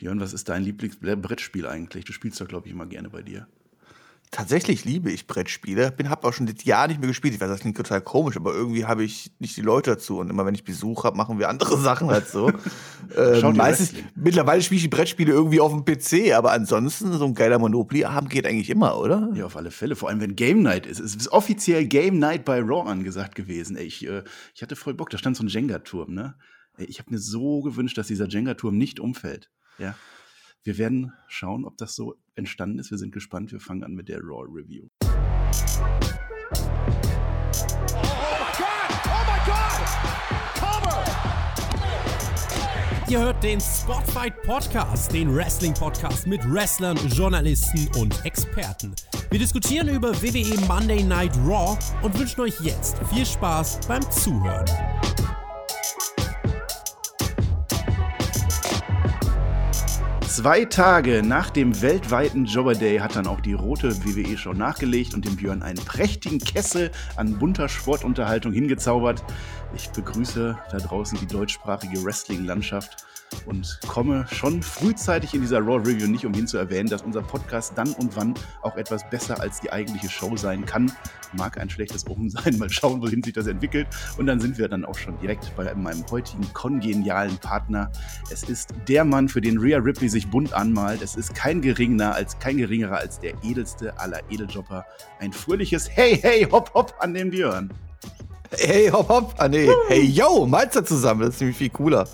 Björn, was ist dein Lieblingsbrettspiel eigentlich? Du spielst doch, glaube ich, immer gerne bei dir. Tatsächlich liebe ich Brettspiele. Bin habe auch schon das Jahr nicht mehr gespielt. Ich weiß, das klingt total komisch, aber irgendwie habe ich nicht die Leute dazu. Und immer wenn ich Besuch habe, machen wir andere Sachen halt so. ähm, meistens, mittlerweile spiele ich die Brettspiele irgendwie auf dem PC, aber ansonsten so ein geiler Monopoly-Abend geht eigentlich immer, oder? Ja, auf alle Fälle. Vor allem, wenn Game Night ist. Es ist offiziell Game Night bei Raw angesagt gewesen. Ey, ich, äh, ich hatte voll Bock. Da stand so ein Jenga-Turm, ne? Ey, ich habe mir so gewünscht, dass dieser Jenga-Turm nicht umfällt. Ja. Wir werden schauen, ob das so entstanden ist. Wir sind gespannt. Wir fangen an mit der Raw Review. Ihr hört den Spotfight Podcast, den Wrestling Podcast mit Wrestlern, Journalisten und Experten. Wir diskutieren über WWE Monday Night Raw und wünschen euch jetzt viel Spaß beim Zuhören. Zwei Tage nach dem weltweiten Jobber Day hat dann auch die rote WWE Show nachgelegt und dem Björn einen prächtigen Kessel an bunter Sportunterhaltung hingezaubert. Ich begrüße da draußen die deutschsprachige Wrestling-Landschaft und komme schon frühzeitig in dieser Raw Review nicht umhin zu erwähnen, dass unser Podcast dann und wann auch etwas besser als die eigentliche Show sein kann. Mag ein schlechtes Omen sein, mal schauen, wohin sich das entwickelt. Und dann sind wir dann auch schon direkt bei meinem heutigen kongenialen Partner. Es ist der Mann, für den Rhea Ripley sich bunt anmalt. Es ist kein geringerer als kein geringerer als der edelste aller Edeljobber. Ein fröhliches Hey, hey, hopp, hopp an den Björn. Hey, hopp, hopp. Ah, nee. Hey, yo, Malzer zusammen. Das ist nämlich viel cooler.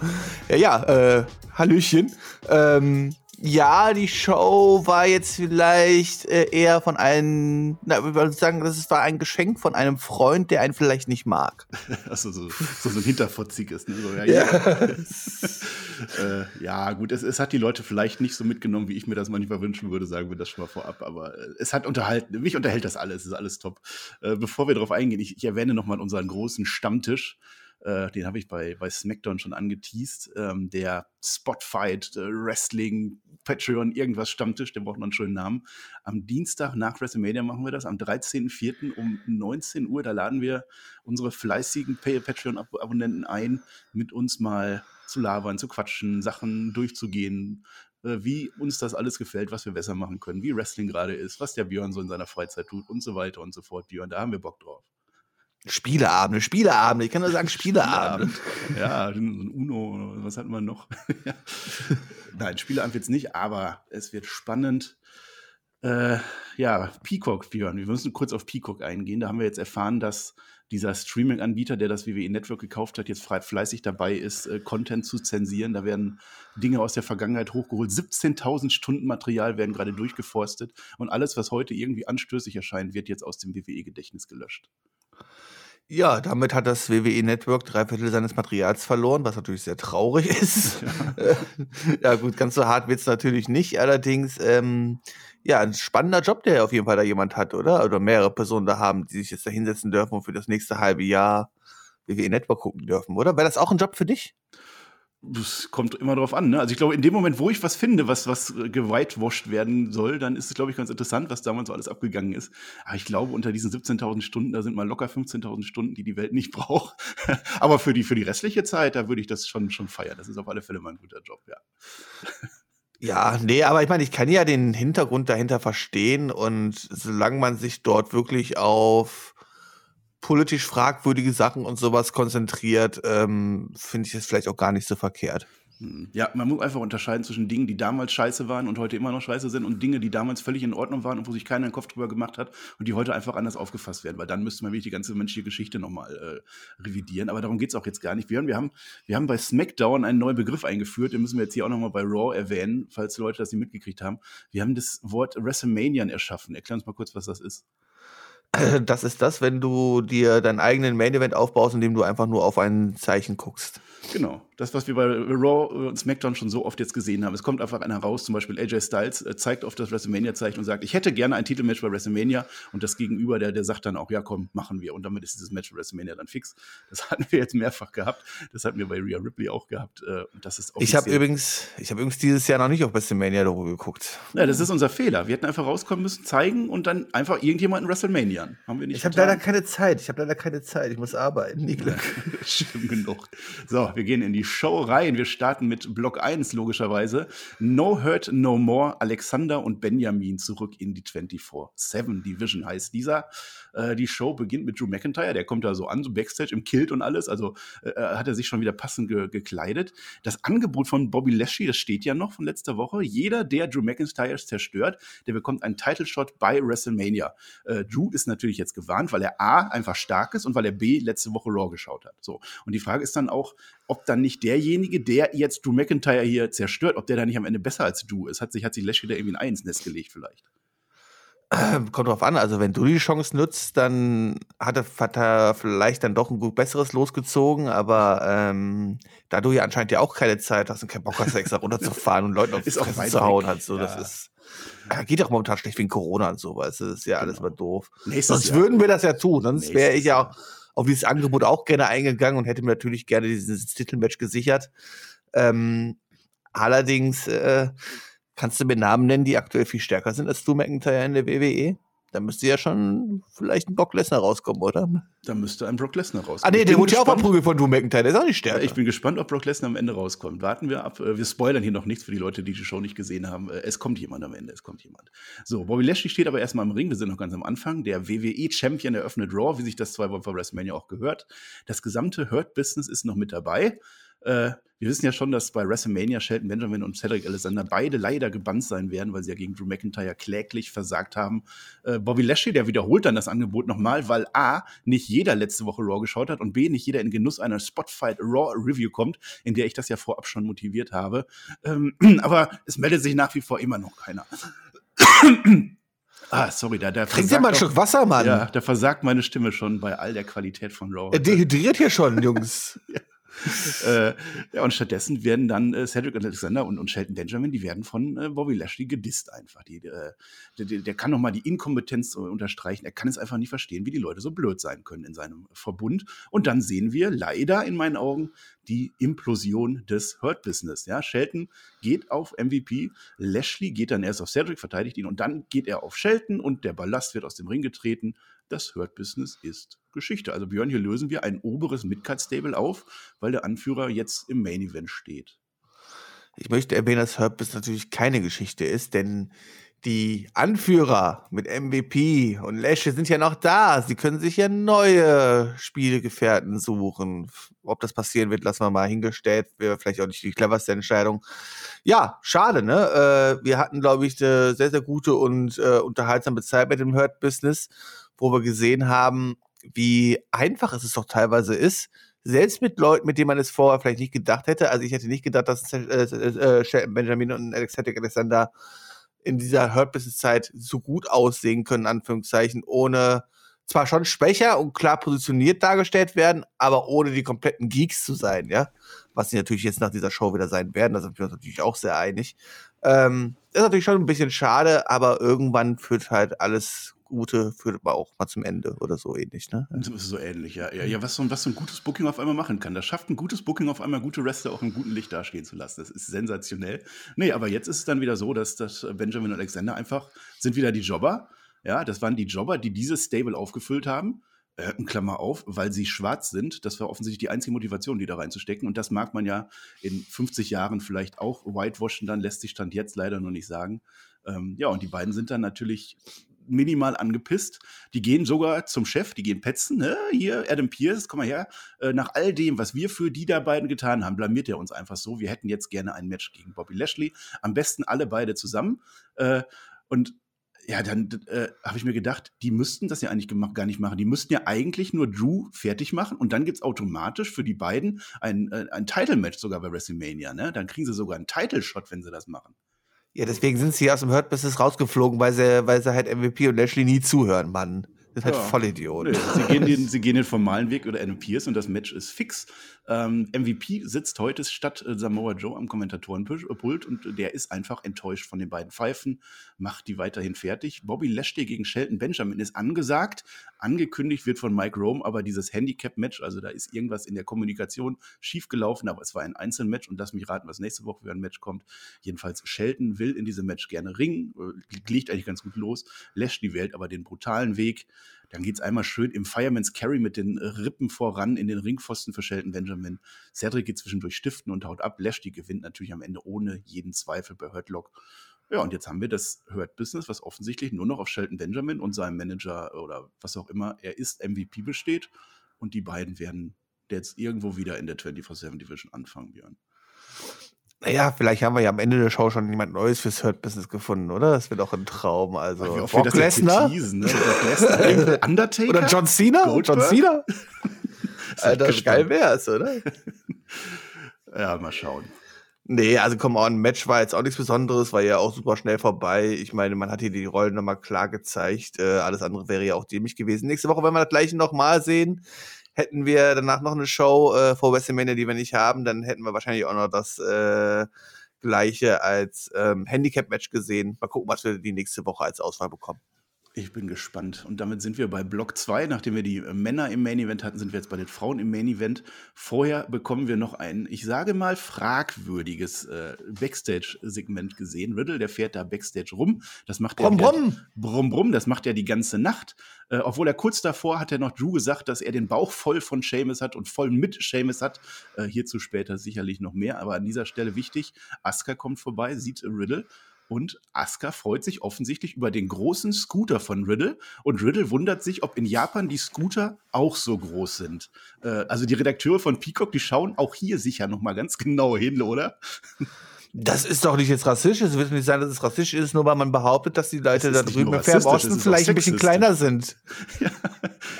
Ja, ja, äh, Hallöchen. Ähm, ja, die Show war jetzt vielleicht äh, eher von einem, na, ich würde sagen, das war ein Geschenk von einem Freund, der einen vielleicht nicht mag. Achso, so, so, so ein Hinterfotziges. Ne? So, ja, ja. Ja. äh, ja, gut, es, es, hat die Leute vielleicht nicht so mitgenommen, wie ich mir das manchmal wünschen würde, sagen wir das schon mal vorab, aber äh, es hat unterhalten, mich unterhält das alles, es ist alles top. Äh, bevor wir darauf eingehen, ich, ich erwähne nochmal unseren großen Stammtisch äh, den habe ich bei, bei SmackDown schon angeteased. Ähm, der Spotfight, äh, Wrestling, Patreon, irgendwas Stammtisch, der braucht noch einen schönen Namen. Am Dienstag nach WrestleMania machen wir das, am 13.04. um 19 Uhr. Da laden wir unsere fleißigen Patreon-Abonnenten ein, mit uns mal zu labern, zu quatschen, Sachen durchzugehen, äh, wie uns das alles gefällt, was wir besser machen können, wie Wrestling gerade ist, was der Björn so in seiner Freizeit tut und so weiter und so fort. Björn, da haben wir Bock drauf. Spieleabende, Spieleabende, ich kann nur sagen Spieleabende. ja, so ein Uno, was hatten wir noch? Nein, Spieleabend wird es nicht, aber es wird spannend. Äh, ja, Peacock, Björn, wir müssen kurz auf Peacock eingehen. Da haben wir jetzt erfahren, dass dieser Streaming-Anbieter, der das WWE Network gekauft hat, jetzt fleißig dabei ist, äh, Content zu zensieren. Da werden Dinge aus der Vergangenheit hochgeholt. 17.000 Stunden Material werden gerade durchgeforstet und alles, was heute irgendwie anstößig erscheint, wird jetzt aus dem WWE-Gedächtnis gelöscht. Ja, damit hat das WWE Network drei Viertel seines Materials verloren, was natürlich sehr traurig ist. Ja, ja gut, ganz so hart wird es natürlich nicht. Allerdings, ähm, ja, ein spannender Job, der auf jeden Fall da jemand hat, oder? Oder mehrere Personen da haben, die sich jetzt da hinsetzen dürfen und für das nächste halbe Jahr WWE Network gucken dürfen, oder? Wäre das auch ein Job für dich? Das kommt immer drauf an. Ne? Also ich glaube, in dem Moment, wo ich was finde, was, was gewhitewashed werden soll, dann ist es, glaube ich, ganz interessant, was damals so alles abgegangen ist. Aber ich glaube, unter diesen 17.000 Stunden, da sind mal locker 15.000 Stunden, die die Welt nicht braucht. Aber für die, für die restliche Zeit, da würde ich das schon, schon feiern. Das ist auf alle Fälle mal ein guter Job, ja. Ja, nee, aber ich meine, ich kann ja den Hintergrund dahinter verstehen und solange man sich dort wirklich auf politisch fragwürdige Sachen und sowas konzentriert, ähm, finde ich es vielleicht auch gar nicht so verkehrt. Hm. Ja, man muss einfach unterscheiden zwischen Dingen, die damals scheiße waren und heute immer noch scheiße sind und Dinge, die damals völlig in Ordnung waren und wo sich keiner einen Kopf drüber gemacht hat und die heute einfach anders aufgefasst werden, weil dann müsste man wirklich die ganze menschliche Geschichte nochmal äh, revidieren. Aber darum geht es auch jetzt gar nicht. Wir haben, wir, haben, wir haben bei SmackDown einen neuen Begriff eingeführt, den müssen wir jetzt hier auch nochmal bei Raw erwähnen, falls Leute das nicht mitgekriegt haben. Wir haben das Wort WrestleManian erschaffen. Erklär uns mal kurz, was das ist. Das ist das, wenn du dir deinen eigenen Main Event aufbaust, indem du einfach nur auf ein Zeichen guckst. Genau. Das, was wir bei Raw und SmackDown schon so oft jetzt gesehen haben. Es kommt einfach einer raus, zum Beispiel AJ Styles äh, zeigt auf das WrestleMania-Zeichen und sagt, ich hätte gerne ein Titelmatch bei WrestleMania. Und das Gegenüber, der, der sagt dann auch, ja komm, machen wir. Und damit ist dieses Match bei WrestleMania dann fix. Das hatten wir jetzt mehrfach gehabt. Das hatten wir bei Rhea Ripley auch gehabt. Äh, und das ist ich habe übrigens, ich habe übrigens dieses Jahr noch nicht auf WrestleMania darüber geguckt. Ja, das ist unser Fehler. Wir hätten einfach rauskommen müssen, zeigen und dann einfach irgendjemanden WrestleMania. Haben wir nicht. Ich habe leider keine Zeit. Ich habe leider keine Zeit. Ich muss arbeiten. Nie Glück. Schlimm genug. So, wir gehen in die Show rein. Wir starten mit Block 1, logischerweise. No Hurt, No More. Alexander und Benjamin zurück in die 24-7 Division heißt dieser. Äh, die Show beginnt mit Drew McIntyre. Der kommt da so an, so Backstage im Kilt und alles. Also äh, äh, hat er sich schon wieder passend ge gekleidet. Das Angebot von Bobby Lashley, das steht ja noch von letzter Woche. Jeder, der Drew McIntyre zerstört, der bekommt einen Title Shot bei WrestleMania. Äh, Drew ist natürlich jetzt gewarnt, weil er A einfach stark ist und weil er B letzte Woche Raw geschaut hat. So. Und die Frage ist dann auch, ob dann nicht derjenige, der jetzt Drew McIntyre hier zerstört, ob der da nicht am Ende besser als du ist. Hat sich, hat sich Lashley da irgendwie ein Ei ins Nest gelegt vielleicht. Kommt drauf an, also wenn du die Chance nutzt, dann hat er, hat er vielleicht dann doch ein gut besseres losgezogen, aber ähm, da du ja anscheinend ja auch keine Zeit hast und keinen Bock hast, extra runterzufahren und Leuten auf die Fresse zu hauen, halt so, ja. das ist geht auch momentan schlecht wegen Corona und sowas. Das ist ja alles genau. mal doof. Nächstes sonst Jahr. würden wir das ja tun. Sonst wäre ich ja auch auf dieses Angebot auch gerne eingegangen und hätte mir natürlich gerne dieses Titelmatch gesichert. Ähm, allerdings äh, kannst du mir Namen nennen, die aktuell viel stärker sind als du McIntyre in der WWE? Da müsste ja schon vielleicht ein Brock Lesnar rauskommen, oder? Da müsste ein Brock Lesnar rauskommen. Ah, nee, der wurde ja auch verprügelt von Drew McIntyre, der ist auch nicht stärker. Ich bin gespannt, ob Brock Lesnar am Ende rauskommt. Warten wir ab. Äh, wir spoilern hier noch nichts für die Leute, die die Show nicht gesehen haben. Äh, es kommt jemand am Ende, es kommt jemand. So, Bobby Lashley steht aber erstmal im Ring. Wir sind noch ganz am Anfang. Der WWE-Champion eröffnet Raw, wie sich das zwei Wochen vor WrestleMania auch gehört. Das gesamte Hurt-Business ist noch mit dabei. Äh, wir wissen ja schon, dass bei WrestleMania Shelton Benjamin und Cedric Alexander beide leider gebannt sein werden, weil sie ja gegen Drew McIntyre kläglich versagt haben. Äh, Bobby Lashley, der wiederholt dann das Angebot nochmal, weil A, nicht jeder letzte Woche Raw geschaut hat und B, nicht jeder in Genuss einer Spotfight Raw Review kommt, in der ich das ja vorab schon motiviert habe. Ähm, aber es meldet sich nach wie vor immer noch keiner. Ah, sorry, da, da Trink dir mal ein Stück Wasser, Mann. Ja, da versagt meine Stimme schon bei all der Qualität von Raw. Er dehydriert hier schon, Jungs. ja. äh, ja, und stattdessen werden dann äh, Cedric Alexander und, und Shelton Benjamin, die werden von äh, Bobby Lashley gedisst einfach. Die, äh, der, der kann nochmal die Inkompetenz unterstreichen. Er kann es einfach nicht verstehen, wie die Leute so blöd sein können in seinem Verbund. Und dann sehen wir leider in meinen Augen die Implosion des Hurt Business. Ja, Shelton geht auf MVP, Lashley geht dann erst auf Cedric, verteidigt ihn und dann geht er auf Shelton und der Ballast wird aus dem Ring getreten das Hurt Business ist Geschichte. Also Björn, hier lösen wir ein oberes Midcard-Stable auf, weil der Anführer jetzt im Main Event steht. Ich möchte erwähnen, dass Hurt Business natürlich keine Geschichte ist, denn die Anführer mit MVP und Lashley sind ja noch da. Sie können sich ja neue Spielgefährten suchen. Ob das passieren wird, lassen wir mal hingestellt. Wäre vielleicht auch nicht die cleverste Entscheidung. Ja, schade, ne? Äh, wir hatten, glaube ich, eine sehr, sehr gute und äh, unterhaltsame Zeit mit dem Hurt-Business wo wir gesehen haben, wie einfach es doch teilweise ist, selbst mit Leuten, mit denen man es vorher vielleicht nicht gedacht hätte. Also ich hätte nicht gedacht, dass äh, äh, äh Benjamin und Alexander Alexander in dieser Hurt Business Zeit so gut aussehen können, Anführungszeichen, ohne zwar schon schwächer und klar positioniert dargestellt werden, aber ohne die kompletten Geeks zu sein, ja. Was sie natürlich jetzt nach dieser Show wieder sein werden, da sind wir uns natürlich auch sehr einig. Ähm, ist natürlich schon ein bisschen schade, aber irgendwann führt halt alles Gute führt aber auch mal zum Ende oder so ähnlich, ne? Das ist so ähnlich, ja. Ja, ja was, so, was so ein gutes Booking auf einmal machen kann. Das schafft ein gutes Booking auf einmal gute Wrestler auch im guten Licht dastehen zu lassen. Das ist sensationell. Nee, aber jetzt ist es dann wieder so, dass, dass Benjamin und Alexander einfach sind wieder die Jobber. Ja, das waren die Jobber, die dieses Stable aufgefüllt haben. Äh, Klammer auf, weil sie schwarz sind. Das war offensichtlich die einzige Motivation, die da reinzustecken. Und das mag man ja in 50 Jahren vielleicht auch whitewashen, dann lässt sich Stand jetzt leider noch nicht sagen. Ähm, ja, und die beiden sind dann natürlich minimal angepisst. Die gehen sogar zum Chef, die gehen petzen. Ne? Hier, Adam Pierce, komm mal her. Äh, nach all dem, was wir für die da beiden getan haben, blamiert er uns einfach so. Wir hätten jetzt gerne ein Match gegen Bobby Lashley. Am besten alle beide zusammen. Äh, und ja, dann äh, habe ich mir gedacht, die müssten das ja eigentlich gar nicht machen. Die müssten ja eigentlich nur Drew fertig machen und dann gibt es automatisch für die beiden ein, äh, ein Title-Match sogar bei WrestleMania. Ne? Dann kriegen sie sogar einen Title-Shot, wenn sie das machen. Ja, deswegen sind sie aus dem Hurt Business rausgeflogen, weil sie, weil sie halt MVP und Lashley nie zuhören, Mann. Das ist halt ja. voll Nee, sie, gehen den, sie gehen den formalen Weg oder Adam Pierce und das Match ist fix. Ähm, MVP sitzt heute statt äh, Samoa Joe am Kommentatorenpult und der ist einfach enttäuscht von den beiden Pfeifen, macht die weiterhin fertig. Bobby Lashley gegen Shelton Benjamin ist angesagt. Angekündigt wird von Mike Rome, aber dieses Handicap-Match, also da ist irgendwas in der Kommunikation schiefgelaufen, aber es war ein Einzelmatch und lass mich raten, was nächste Woche für ein Match kommt. Jedenfalls Shelton will in diesem Match gerne ringen, äh, liegt eigentlich ganz gut los. Lashley wählt aber den brutalen Weg. Dann geht es einmal schön im Fireman's Carry mit den Rippen voran in den Ringpfosten für Shelton Benjamin. Cedric geht zwischendurch stiften und haut ab. Lashley gewinnt natürlich am Ende ohne jeden Zweifel bei Hurtlock. Ja, und jetzt haben wir das Hurt-Business, was offensichtlich nur noch auf Shelton Benjamin und seinem Manager oder was auch immer er ist, MVP besteht. Und die beiden werden jetzt irgendwo wieder in der 24-7 Division anfangen, Björn. Naja, vielleicht haben wir ja am Ende der Show schon jemand Neues fürs Hurt-Business gefunden, oder? Das wird auch ein Traum. Also, Brock Lesnar? Ne? Undertaker? Oder John Cena? Goldberg? John Cena? Alter, geil wär's, oder? ja, mal schauen. Nee, also komm on, Match war jetzt auch nichts Besonderes, war ja auch super schnell vorbei. Ich meine, man hat hier die Rollen nochmal klar gezeigt. Äh, alles andere wäre ja auch dämlich gewesen. Nächste Woche werden wir das gleiche nochmal sehen. Hätten wir danach noch eine Show äh, vor WrestleMania, die wir nicht haben, dann hätten wir wahrscheinlich auch noch das äh, gleiche als ähm, Handicap-Match gesehen. Mal gucken, was wir die nächste Woche als Auswahl bekommen. Ich bin gespannt. Und damit sind wir bei Block 2. Nachdem wir die Männer im Main Event hatten, sind wir jetzt bei den Frauen im Main Event. Vorher bekommen wir noch ein, ich sage mal, fragwürdiges äh, Backstage-Segment gesehen. Riddle, der fährt da Backstage rum. Das macht brumm, er. Brumm. Brumm, brumm. Das macht er die ganze Nacht. Äh, obwohl er kurz davor hat er noch Drew gesagt, dass er den Bauch voll von Seamus hat und voll mit Seamus hat. Äh, hierzu später sicherlich noch mehr. Aber an dieser Stelle wichtig: Asuka kommt vorbei, sieht Riddle und Asuka freut sich offensichtlich über den großen Scooter von Riddle. Und Riddle wundert sich, ob in Japan die Scooter auch so groß sind. Äh, also die Redakteure von Peacock, die schauen auch hier sicher noch mal ganz genau hin, oder? Das ist doch nicht jetzt rassistisch. Es wird nicht sein, dass es rassistisch ist, nur weil man behauptet, dass die Leute da drüben im Fernosten vielleicht ein bisschen kleiner sind. Ja.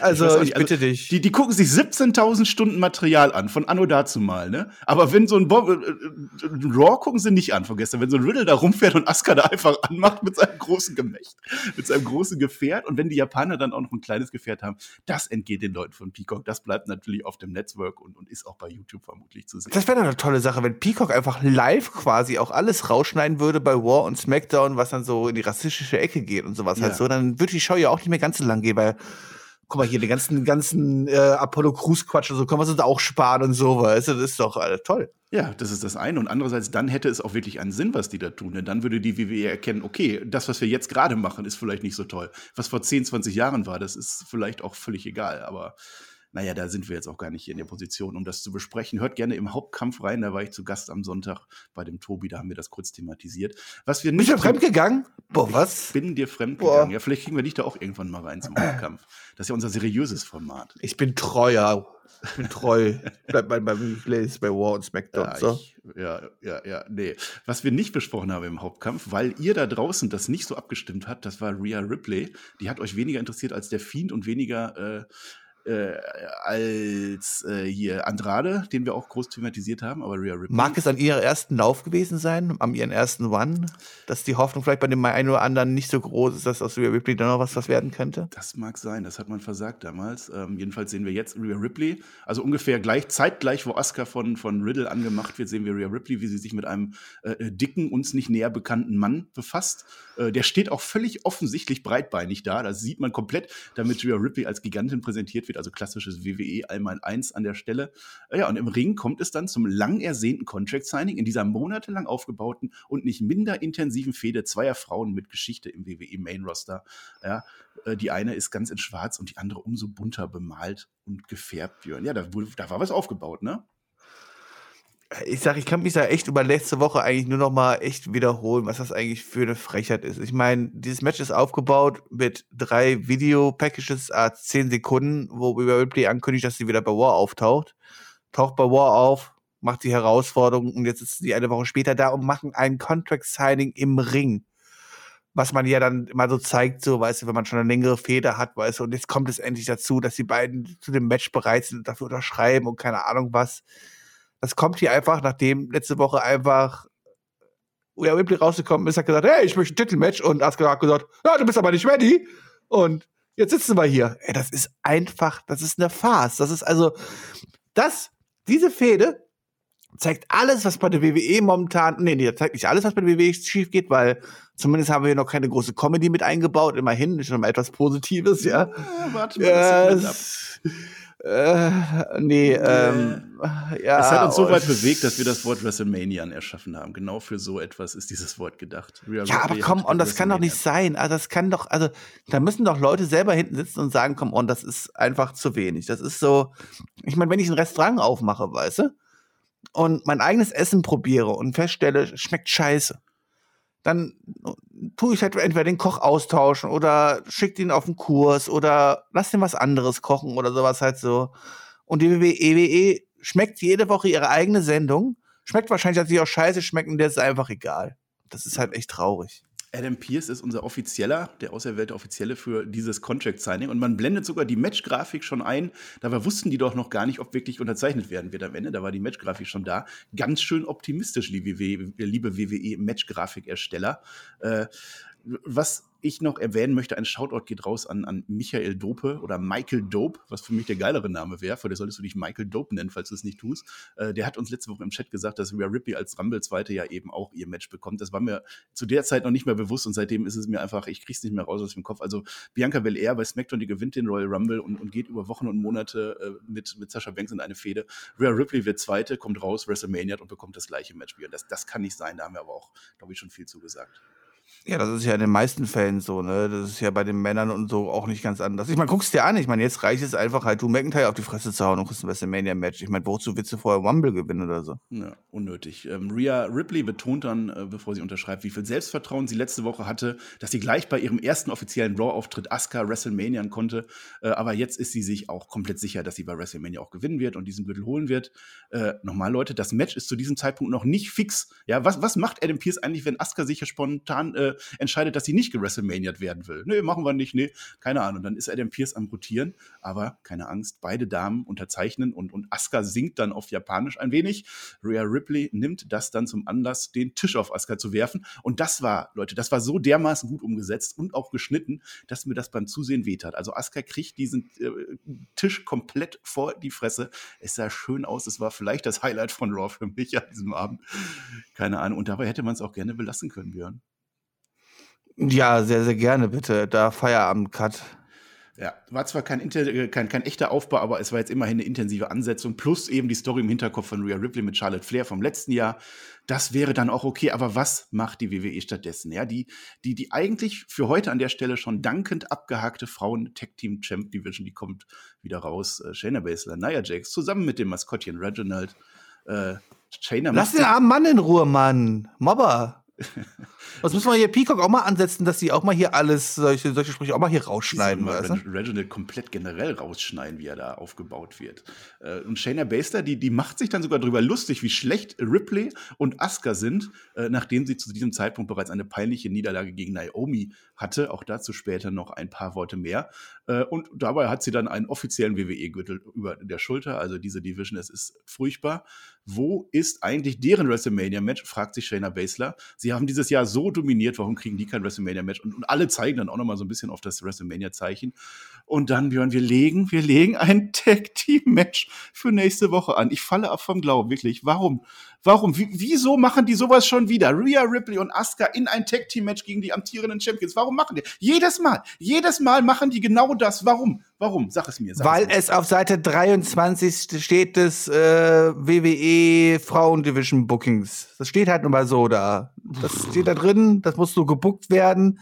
Also, ich, ich bitte also, dich. Die, die gucken sich 17.000 Stunden Material an, von Anno dazu mal, ne? Aber wenn so ein Bob, äh, äh, Raw gucken sie nicht an von gestern. Wenn so ein Riddle da rumfährt und Asuka da einfach anmacht mit seinem großen Gemächt, mit seinem großen Gefährt und wenn die Japaner dann auch noch ein kleines Gefährt haben, das entgeht den Leuten von Peacock. Das bleibt natürlich auf dem Netzwerk und, und ist auch bei YouTube vermutlich zu sehen. Das wäre eine tolle Sache, wenn Peacock einfach live quasi auch alles rausschneiden würde bei War und SmackDown, was dann so in die rassistische Ecke geht und sowas halt ja. halt so, dann würde die Show ja auch nicht mehr ganz so lang gehen, weil guck mal hier, den ganzen, ganzen äh, Apollo Crews Quatsch und so können wir uns auch sparen und so, weißt du, das ist doch äh, toll. Ja, das ist das eine. Und andererseits, dann hätte es auch wirklich einen Sinn, was die da tun. Denn dann würde die WWE erkennen, okay, das, was wir jetzt gerade machen, ist vielleicht nicht so toll. Was vor 10, 20 Jahren war, das ist vielleicht auch völlig egal. Aber naja, da sind wir jetzt auch gar nicht hier in der Position, um das zu besprechen. Hört gerne im Hauptkampf rein, da war ich zu Gast am Sonntag bei dem Tobi, da haben wir das kurz thematisiert. Was wir nicht. Bist du fremdgegangen? Boah, was? Ich bin dir fremdgegangen. Ja, vielleicht kriegen wir dich da auch irgendwann mal rein zum Hauptkampf. Das ist ja unser seriöses Format. Ich bin treuer. Ich bin treu. Bleib bei, Plays bei War und SmackDown. Ja, so. ich, ja, ja, ja, nee. Was wir nicht besprochen haben im Hauptkampf, weil ihr da draußen das nicht so abgestimmt habt, das war Rhea Ripley. Die hat euch weniger interessiert als der Fiend und weniger. Äh, äh, als äh, hier Andrade, den wir auch groß thematisiert haben, aber Rhea Ripley. Mag es an ihrem ersten Lauf gewesen sein, am ihren ersten One, dass die Hoffnung vielleicht bei dem einen oder anderen nicht so groß ist, dass aus Rhea Ripley dann noch was, was werden könnte? Das mag sein, das hat man versagt damals. Ähm, jedenfalls sehen wir jetzt Rhea Ripley, also ungefähr gleich zeitgleich, wo Asuka von, von Riddle angemacht wird, sehen wir Rhea Ripley, wie sie sich mit einem äh, äh dicken, uns nicht näher bekannten Mann befasst. Äh, der steht auch völlig offensichtlich breitbeinig da, das sieht man komplett, damit Rhea Ripley als Gigantin präsentiert wird also klassisches WWE einmal eins an der Stelle. Ja, und im Ring kommt es dann zum lang ersehnten Contract Signing in dieser monatelang aufgebauten und nicht minder intensiven Fehde zweier Frauen mit Geschichte im WWE Main Roster. Ja, äh, die eine ist ganz in schwarz und die andere umso bunter bemalt und gefärbt. Ja, da, da war was aufgebaut, ne? Ich sag, ich kann mich da echt über letzte Woche eigentlich nur noch mal echt wiederholen, was das eigentlich für eine Frechheit ist. Ich meine, dieses Match ist aufgebaut mit drei Video-Packages a 10 Sekunden, wo Rhea Ripley ankündigt, dass sie wieder bei War auftaucht. Taucht bei War auf, macht die Herausforderung und jetzt ist sie eine Woche später da und machen ein Contract-Signing im Ring. Was man ja dann immer so zeigt, so, weißt du, wenn man schon eine längere Feder hat, weißt du, und jetzt kommt es endlich dazu, dass die beiden zu dem Match bereit sind und dafür unterschreiben und keine Ahnung was das kommt hier einfach, nachdem letzte Woche einfach Rhea Ripley rausgekommen ist, hat gesagt, hey, ich möchte ein Titelmatch und Asuka hat gesagt, ja, du bist aber nicht ready und jetzt sitzen wir hier. Ey, das ist einfach, das ist eine Farce. Das ist also, das, diese Fehde zeigt alles, was bei der WWE momentan, nee, nee, zeigt nicht alles, was bei der WWE schief geht, weil zumindest haben wir hier noch keine große Comedy mit eingebaut, immerhin, ist schon mal etwas Positives, ja. ja warte mal, das Äh, nee, ähm, ja. Es hat uns so weit bewegt, dass wir das Wort WrestleMania erschaffen haben. Genau für so etwas ist dieses Wort gedacht. Rhea ja, aber komm, und das kann doch nicht sein. Also das kann doch, also da müssen doch Leute selber hinten sitzen und sagen, komm, on, das ist einfach zu wenig. Das ist so, ich meine, wenn ich ein Restaurant aufmache, weißt du, und mein eigenes Essen probiere und feststelle, schmeckt scheiße dann tue ich halt entweder den Koch austauschen oder schicke ihn auf einen Kurs oder lass den was anderes kochen oder sowas halt so. Und die WWE schmeckt jede Woche ihre eigene Sendung. Schmeckt wahrscheinlich, dass sie auch scheiße schmecken, der ist einfach egal. Das ist halt echt traurig. Adam Pierce ist unser Offizieller, der auserwählte Offizielle für dieses Contract Signing. Und man blendet sogar die Matchgrafik schon ein. Dabei wussten die doch noch gar nicht, ob wirklich unterzeichnet werden wird am Ende. Da war die Matchgrafik schon da. Ganz schön optimistisch, liebe WWE-Matchgrafikersteller. Äh, was ich noch erwähnen möchte, ein Shoutout geht raus an, an Michael Dope oder Michael Dope, was für mich der geilere Name wäre. Vor der solltest du dich Michael Dope nennen, falls du es nicht tust. Äh, der hat uns letzte Woche im Chat gesagt, dass Rhea Ripley als Rumble-Zweite ja eben auch ihr Match bekommt. Das war mir zu der Zeit noch nicht mehr bewusst und seitdem ist es mir einfach, ich krieg's nicht mehr raus aus dem Kopf. Also Bianca Belair bei SmackDown, die gewinnt den Royal Rumble und, und geht über Wochen und Monate äh, mit, mit Sascha Banks in eine Fehde. Rhea Ripley wird Zweite, kommt raus, WrestleMania und bekommt das gleiche Match. Das, das kann nicht sein, da haben wir aber auch, glaube ich, schon viel zugesagt. Ja, das ist ja in den meisten Fällen so, ne? Das ist ja bei den Männern und so auch nicht ganz anders. Ich meine, guck's dir an. Ich meine, jetzt reicht es einfach halt, du McIntyre auf die Fresse zu hauen und kriegst ein WrestleMania-Match. Ich meine, wozu willst du vorher Rumble gewinnen oder so? Ja, unnötig. Ähm, Rhea Ripley betont dann, äh, bevor sie unterschreibt, wie viel Selbstvertrauen sie letzte Woche hatte, dass sie gleich bei ihrem ersten offiziellen Raw-Auftritt Asuka WrestleMania konnte. Äh, aber jetzt ist sie sich auch komplett sicher, dass sie bei WrestleMania auch gewinnen wird und diesen Gürtel holen wird. Äh, nochmal, Leute, das Match ist zu diesem Zeitpunkt noch nicht fix. Ja, was, was macht Adam Pierce eigentlich, wenn Asuka sich ja spontan äh, entscheidet, dass sie nicht gewrestlemaniert werden will. Nee, machen wir nicht, nee, keine Ahnung. Dann ist Adam Pierce am Rotieren, aber keine Angst, beide Damen unterzeichnen und, und Asuka singt dann auf Japanisch ein wenig. Rhea Ripley nimmt das dann zum Anlass, den Tisch auf Asuka zu werfen. Und das war, Leute, das war so dermaßen gut umgesetzt und auch geschnitten, dass mir das beim Zusehen wehtat. Also Asuka kriegt diesen äh, Tisch komplett vor die Fresse. Es sah schön aus. Es war vielleicht das Highlight von Raw für mich an diesem Abend. Keine Ahnung. Und dabei hätte man es auch gerne belassen können, Björn. Ja, sehr, sehr gerne, bitte. Da Feierabend-Cut. Ja, war zwar kein, äh, kein, kein echter Aufbau, aber es war jetzt immerhin eine intensive Ansetzung, plus eben die Story im Hinterkopf von Rhea Ripley mit Charlotte Flair vom letzten Jahr. Das wäre dann auch okay, aber was macht die WWE stattdessen? Ja, die, die, die eigentlich für heute an der Stelle schon dankend abgehakte Frauen-Tech-Team-Champ Division, die kommt wieder raus. Äh, Shayna Baszler, Nia Jax, zusammen mit dem Maskottchen Reginald. Äh, Shayna Lass den armen Mann in Ruhe, Mann. Mobber. Was müssen wir hier Peacock auch mal ansetzen, dass sie auch mal hier alles, solche, solche Sprüche auch mal hier rausschneiden. Weißt du? Reginald komplett generell rausschneiden, wie er da aufgebaut wird. Äh, und Shayna Baszler, die, die macht sich dann sogar darüber lustig, wie schlecht Ripley und Asuka sind, äh, nachdem sie zu diesem Zeitpunkt bereits eine peinliche Niederlage gegen Naomi hatte. Auch dazu später noch ein paar Worte mehr. Äh, und dabei hat sie dann einen offiziellen WWE-Gürtel über der Schulter. Also diese Division, es ist furchtbar. Wo ist eigentlich deren WrestleMania-Match? fragt sich Shayna Baszler. Sie haben dieses Jahr so dominiert, warum kriegen die kein WrestleMania-Match? Und, und alle zeigen dann auch noch mal so ein bisschen auf das WrestleMania-Zeichen. Und dann, Björn, wir legen, wir legen ein Tag-Team-Match für nächste Woche an. Ich falle ab vom Glauben, wirklich. Warum? Warum? Wie, wieso machen die sowas schon wieder? Rhea Ripley und Asuka in ein Tag-Team-Match gegen die amtierenden Champions. Warum machen die? Jedes Mal, jedes Mal machen die genau das. Warum? Warum? Sag es mir. Sag Weil es, mir. es auf Seite 23 steht des äh, WWE Frauendivision Bookings. Das steht halt nun mal so da. Das steht da drin, das muss so gebuckt werden.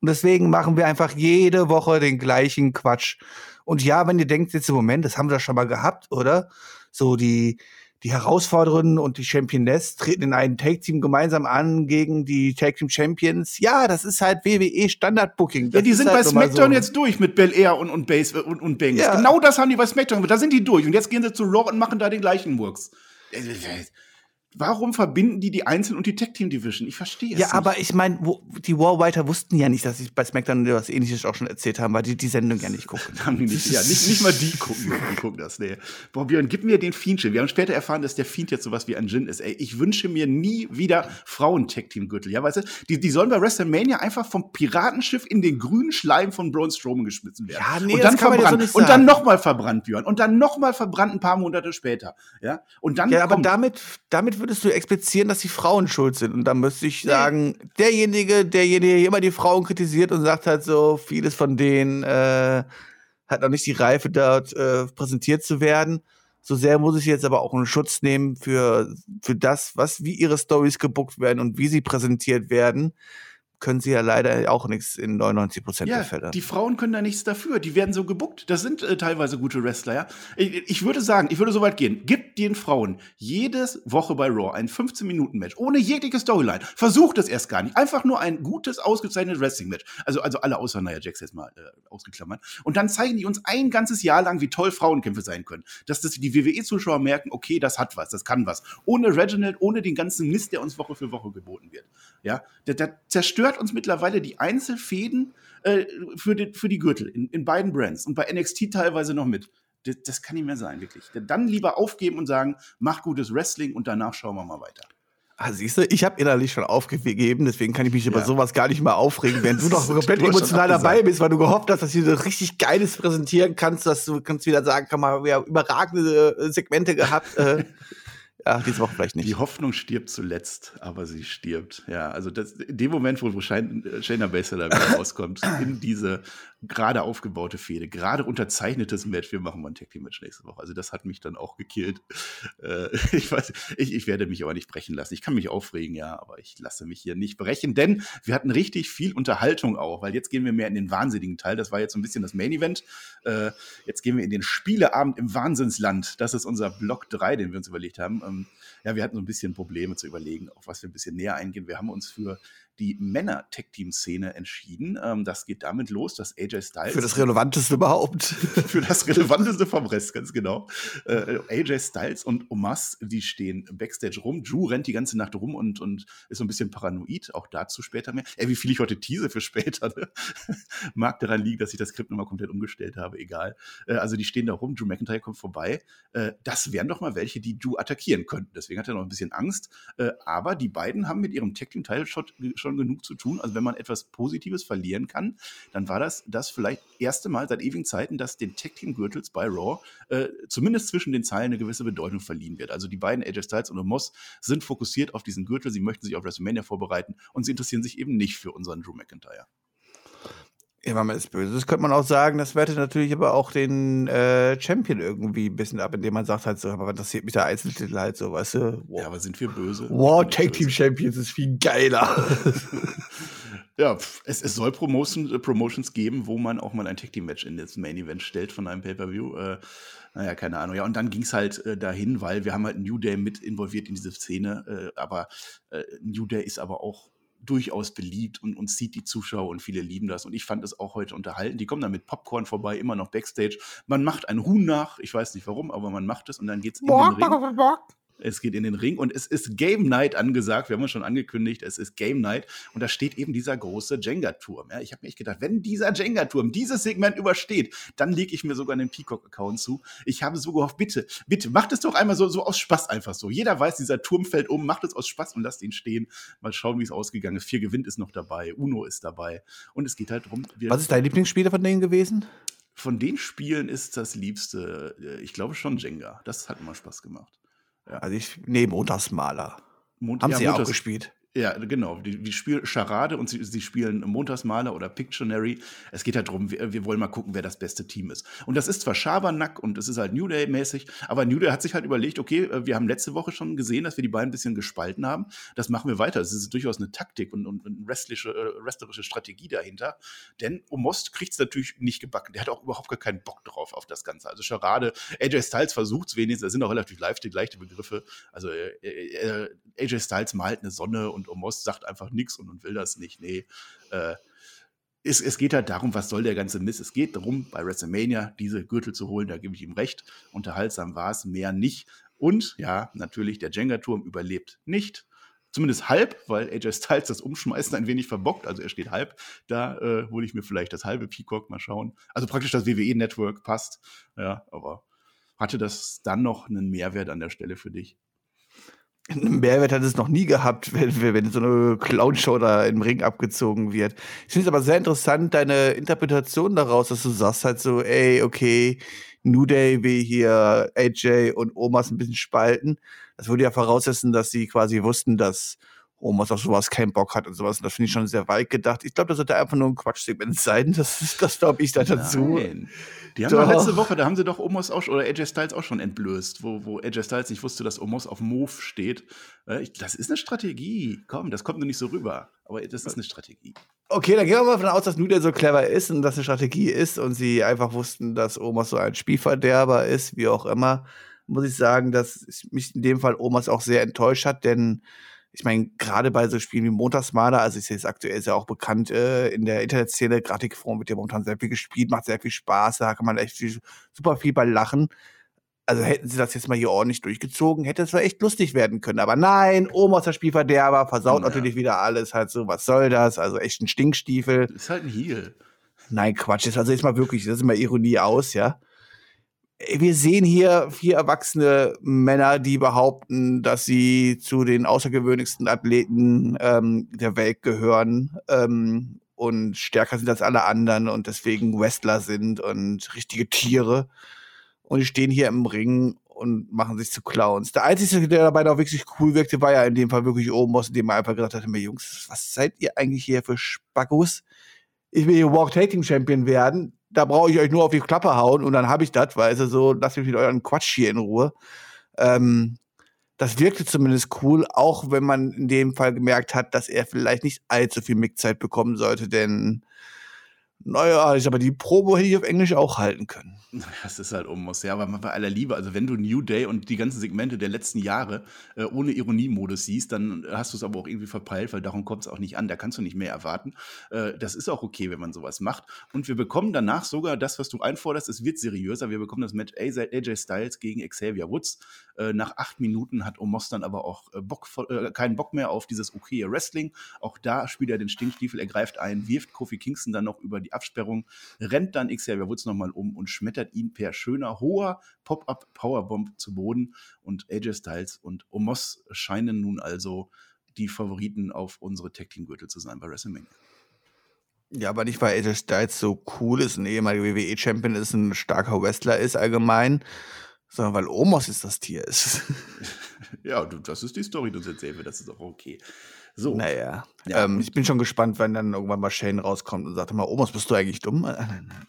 Und deswegen machen wir einfach jede Woche den gleichen Quatsch. Und ja, wenn ihr denkt, jetzt im Moment, das haben wir doch schon mal gehabt, oder? So die, die Herausfordererinnen und die Championess treten in einem Tag-Team gemeinsam an gegen die Tag-Team Champions. Ja, das ist halt WWE Standard-Booking. Ja, die sind halt bei SmackDown so. jetzt durch mit Bel Air und, und, Base, und, und Banks. Ja. Genau das haben die bei SmackDown. Da sind die durch. Und jetzt gehen sie zu Raw und machen da den gleichen Murks. Warum verbinden die die Einzel- und die Tech-Team-Division? Ich verstehe es Ja, nicht. aber ich meine, die Warwriter wussten ja nicht, dass sie bei SmackDown was ähnliches auch schon erzählt haben, weil die die Sendung ja nicht gucken. haben die nicht, ja, nicht, nicht mal die gucken, die gucken das, nee. Boah, Björn, gib mir den Fiend-Schild. Wir haben später erfahren, dass der Fiend jetzt sowas wie ein Gin ist. Ey, ich wünsche mir nie wieder Frauen-Tech-Team-Gürtel. Ja, weißt du, die, die sollen bei WrestleMania einfach vom Piratenschiff in den grünen Schleim von Braun Strowman geschmissen werden. Ja, nee, und dann verbrannt. So und dann nochmal verbrannt, Björn. Und dann nochmal verbrannt ein paar Monate später. Ja, und dann. Ja, aber damit, damit würdest du explizieren, dass die Frauen schuld sind. Und da müsste ich sagen, derjenige, derjenige, der immer die Frauen kritisiert und sagt halt so, vieles von denen, äh, hat noch nicht die Reife, dort äh, präsentiert zu werden. So sehr muss ich jetzt aber auch einen Schutz nehmen für, für das, was, wie ihre Stories gebuckt werden und wie sie präsentiert werden können sie ja leider auch nichts in 99 Prozent ja, der Fälle. Die Frauen können da nichts dafür. Die werden so gebuckt. Das sind äh, teilweise gute Wrestler, ja. Ich, ich, würde sagen, ich würde so weit gehen. Gibt den Frauen jede Woche bei Raw ein 15-Minuten-Match ohne jegliche Storyline. Versucht es erst gar nicht. Einfach nur ein gutes, ausgezeichnetes Wrestling-Match. Also, also alle außer Nia Jax jetzt mal äh, ausgeklammert. Und dann zeigen die uns ein ganzes Jahr lang, wie toll Frauenkämpfe sein können. Dass das die WWE-Zuschauer merken, okay, das hat was, das kann was. Ohne Reginald, ohne den ganzen Mist, der uns Woche für Woche geboten wird. Ja, der, der zerstört zerstört uns mittlerweile die Einzelfäden äh, für, die, für die Gürtel in, in beiden Brands und bei NXT teilweise noch mit. Das, das kann nicht mehr sein, wirklich. Dann lieber aufgeben und sagen, mach gutes Wrestling und danach schauen wir mal weiter. Ah, siehst du, ich habe innerlich schon aufgegeben, deswegen kann ich mich ja. über sowas gar nicht mehr aufregen, wenn du noch komplett emotional dabei bist, weil du gehofft hast, dass du so richtig Geiles präsentieren kannst, dass du kannst wieder sagen, kann man, wir haben überragende äh, Segmente gehabt. Äh. Ach, diese Woche vielleicht nicht. Die Hoffnung stirbt zuletzt, aber sie stirbt. Ja, also das, in dem Moment, wo Shayna Baszler wieder rauskommt, in diese gerade aufgebaute Fehde, gerade unterzeichnetes Match, wir machen mal ein Tag Team Match nächste Woche. Also das hat mich dann auch gekillt. Äh, ich weiß, ich, ich werde mich aber nicht brechen lassen. Ich kann mich aufregen, ja, aber ich lasse mich hier nicht brechen, denn wir hatten richtig viel Unterhaltung auch, weil jetzt gehen wir mehr in den wahnsinnigen Teil. Das war jetzt so ein bisschen das Main Event. Äh, jetzt gehen wir in den Spieleabend im Wahnsinnsland. Das ist unser Block 3, den wir uns überlegt haben. Ähm, ja, wir hatten so ein bisschen Probleme zu überlegen, auf was wir ein bisschen näher eingehen. Wir haben uns für die Männer-Tech-Team-Szene entschieden. Ähm, das geht damit los, dass AJ Styles. Für das Relevanteste überhaupt. für das Relevanteste vom Rest, ganz genau. Äh, AJ Styles und Omas, die stehen backstage rum. Drew rennt die ganze Nacht rum und, und ist so ein bisschen paranoid. Auch dazu später mehr. Ey, wie viel ich heute tease für später. Ne? Mag daran liegen, dass ich das Skript nochmal komplett umgestellt habe. Egal. Äh, also die stehen da rum. Drew McIntyre kommt vorbei. Äh, das wären doch mal welche, die Drew attackieren könnten. Deswegen hat er noch ein bisschen Angst. Äh, aber die beiden haben mit ihrem Tech-Team-Teil schon schon genug zu tun. Also wenn man etwas Positives verlieren kann, dann war das das vielleicht erste Mal seit ewigen Zeiten, dass den Tech Team Gürtels bei Raw äh, zumindest zwischen den Zeilen eine gewisse Bedeutung verliehen wird. Also die beiden AJ Styles und Moss sind fokussiert auf diesen Gürtel. Sie möchten sich auf WrestleMania vorbereiten und sie interessieren sich eben nicht für unseren Drew McIntyre. Ja, wenn man ist böse. Das könnte man auch sagen, das wertet natürlich aber auch den äh, Champion irgendwie ein bisschen ab, indem man sagt halt so, aber das interessiert mich der Einzeltitel halt so, weißt du? Wow. Ja, aber sind wir böse? Wow, Tag Team Champions ist viel geiler. ja, es, es soll Promotion, äh, Promotions geben, wo man auch mal ein Tag Team Match in das Main Event stellt von einem Pay-Per-View. Äh, naja, keine Ahnung. Ja, und dann ging es halt äh, dahin, weil wir haben halt New Day mit involviert in diese Szene. Äh, aber äh, New Day ist aber auch durchaus beliebt und, und zieht die Zuschauer und viele lieben das. Und ich fand es auch heute unterhalten. Die kommen dann mit Popcorn vorbei, immer noch Backstage. Man macht ein Huhn nach, ich weiß nicht warum, aber man macht es und dann geht es in den Ring. Es geht in den Ring und es ist Game Night angesagt. Wir haben es schon angekündigt, es ist Game Night und da steht eben dieser große Jenga-Turm. Ja, ich habe mir echt gedacht, wenn dieser Jenga-Turm dieses Segment übersteht, dann lege ich mir sogar einen Peacock-Account zu. Ich habe so gehofft, bitte, bitte, macht es doch einmal so, so aus Spaß einfach so. Jeder weiß, dieser Turm fällt um, macht es aus Spaß und lasst ihn stehen. Mal schauen, wie es ausgegangen ist. Vier gewinnt ist noch dabei, Uno ist dabei und es geht halt darum. Was ist dein Lieblingsspieler von denen gewesen? Von den Spielen ist das Liebste, äh, ich glaube schon Jenga. Das hat immer Spaß gemacht. Also ich, nee, Montagsmaler. Mont Haben ja, sie Montags auch gespielt. Ja, genau. Die, die spielen Charade und sie, sie spielen Montagsmaler oder Pictionary. Es geht halt darum, wir, wir, wollen mal gucken, wer das beste Team ist. Und das ist zwar Schabernack und es ist halt New Day-mäßig, aber New Day hat sich halt überlegt, okay, äh, wir haben letzte Woche schon gesehen, dass wir die beiden ein bisschen gespalten haben. Das machen wir weiter. Das ist durchaus eine Taktik und, und eine wrestlerische, äh, wrestlerische Strategie dahinter. Denn Omost kriegt es natürlich nicht gebacken. Der hat auch überhaupt gar keinen Bock drauf auf das Ganze. Also Charade, AJ Styles versucht es wenigstens, da sind auch relativ leichte, leichte Begriffe. Also äh, äh, AJ Styles malt eine Sonne und Omos sagt einfach nichts und, und will das nicht. Nee. Äh, es, es, geht halt darum, was soll der ganze Mist. Es geht darum, bei WrestleMania diese Gürtel zu holen, da gebe ich ihm recht. Unterhaltsam war es, mehr nicht. Und ja, natürlich, der Jenga-Turm überlebt nicht. Zumindest halb, weil AJ Styles das Umschmeißen ein wenig verbockt. Also er steht halb. Da äh, hole ich mir vielleicht das halbe Peacock mal schauen. Also praktisch das WWE-Network passt. Ja, aber hatte das dann noch einen Mehrwert an der Stelle für dich? Einen Mehrwert hat es noch nie gehabt, wenn, wenn so eine Clown-Show da im Ring abgezogen wird. Ich finde es aber sehr interessant, deine Interpretation daraus, dass du sagst halt so, ey, okay, New Day will hier AJ und Omas ein bisschen spalten. Das würde ja voraussetzen, dass sie quasi wussten, dass Omos auf sowas keinen Bock hat und sowas. Und das finde ich schon sehr weit gedacht. Ich glaube, das sollte einfach nur ein Quatschsegment sein. Das, das glaube ich da dazu. Nein. Die haben doch letzte Woche, da haben sie doch Omos auch oder AJ Styles auch schon entblößt, wo, wo AJ Styles nicht wusste, dass Omos auf Move steht. Äh, das ist eine Strategie. Komm, das kommt nur nicht so rüber. Aber das ist eine Strategie. Okay, dann gehen wir mal davon aus, dass Nude so clever ist und das eine Strategie ist und sie einfach wussten, dass Omos so ein Spielverderber ist, wie auch immer. Muss ich sagen, dass mich in dem Fall Omos auch sehr enttäuscht hat, denn ich meine, gerade bei so Spielen wie Montagsmaler, also ich sehe es aktuell ist ja auch bekannt äh, in der Internetszene, Grafikform wird ja momentan sehr viel gespielt, macht sehr viel Spaß, da kann man echt viel, super viel bei lachen. Also hätten sie das jetzt mal hier ordentlich durchgezogen, hätte es zwar echt lustig werden können. Aber nein, Oma ist der Spielverderber, versaut ja. natürlich wieder alles, halt so, was soll das? Also echt ein Stinkstiefel. Ist halt ein Heal. Nein, Quatsch, ist also jetzt mal wirklich, das ist mal Ironie aus, ja wir sehen hier vier erwachsene Männer, die behaupten, dass sie zu den außergewöhnlichsten Athleten ähm, der Welt gehören ähm, und stärker sind als alle anderen und deswegen Wrestler sind und richtige Tiere. Und die stehen hier im Ring und machen sich zu Clowns. Der Einzige, der dabei noch wirklich cool wirkte, war ja in dem Fall wirklich oben aus, dem er einfach gesagt hat, Jungs, was seid ihr eigentlich hier für Spackos? Ich will hier Walk Taking Champion werden da brauche ich euch nur auf die Klappe hauen und dann habe ich das, weil es so, lasst mich mit euren Quatsch hier in Ruhe. Ähm, das wirkte zumindest cool, auch wenn man in dem Fall gemerkt hat, dass er vielleicht nicht allzu viel Mickzeit bekommen sollte, denn naja, ich aber die Probe hätte ich auf Englisch auch halten können. Das ist halt Omos, ja, aber bei aller Liebe, also wenn du New Day und die ganzen Segmente der letzten Jahre äh, ohne Ironiemodus siehst, dann hast du es aber auch irgendwie verpeilt, weil darum kommt es auch nicht an, da kannst du nicht mehr erwarten. Äh, das ist auch okay, wenn man sowas macht. Und wir bekommen danach sogar das, was du einforderst, es wird seriöser. Wir bekommen das Match AJ Styles gegen Xavier Woods. Äh, nach acht Minuten hat Omos dann aber auch äh, Bock, äh, keinen Bock mehr auf dieses okaye Wrestling. Auch da spielt er den Stinkstiefel, er greift ein, wirft Kofi Kingston dann noch über die Absperrung, rennt dann Xavier Woods nochmal um und schmettert ihn per schöner, hoher Pop-Up Powerbomb zu Boden. Und AJ Styles und Omos scheinen nun also die Favoriten auf unsere Tag Team Gürtel zu sein bei WrestleMania. Ja, aber nicht, weil AJ Styles so cool ist, ein ehemaliger WWE-Champion ist, ein starker Wrestler ist allgemein, sondern weil Omos ist das Tier ist. ja, du, das ist die Story, du erzählst mir, das ist auch okay. So. Naja. Ja, ähm, ich bin schon gespannt, wenn dann irgendwann mal Shane rauskommt und sagt mal, Omos, bist du eigentlich dumm?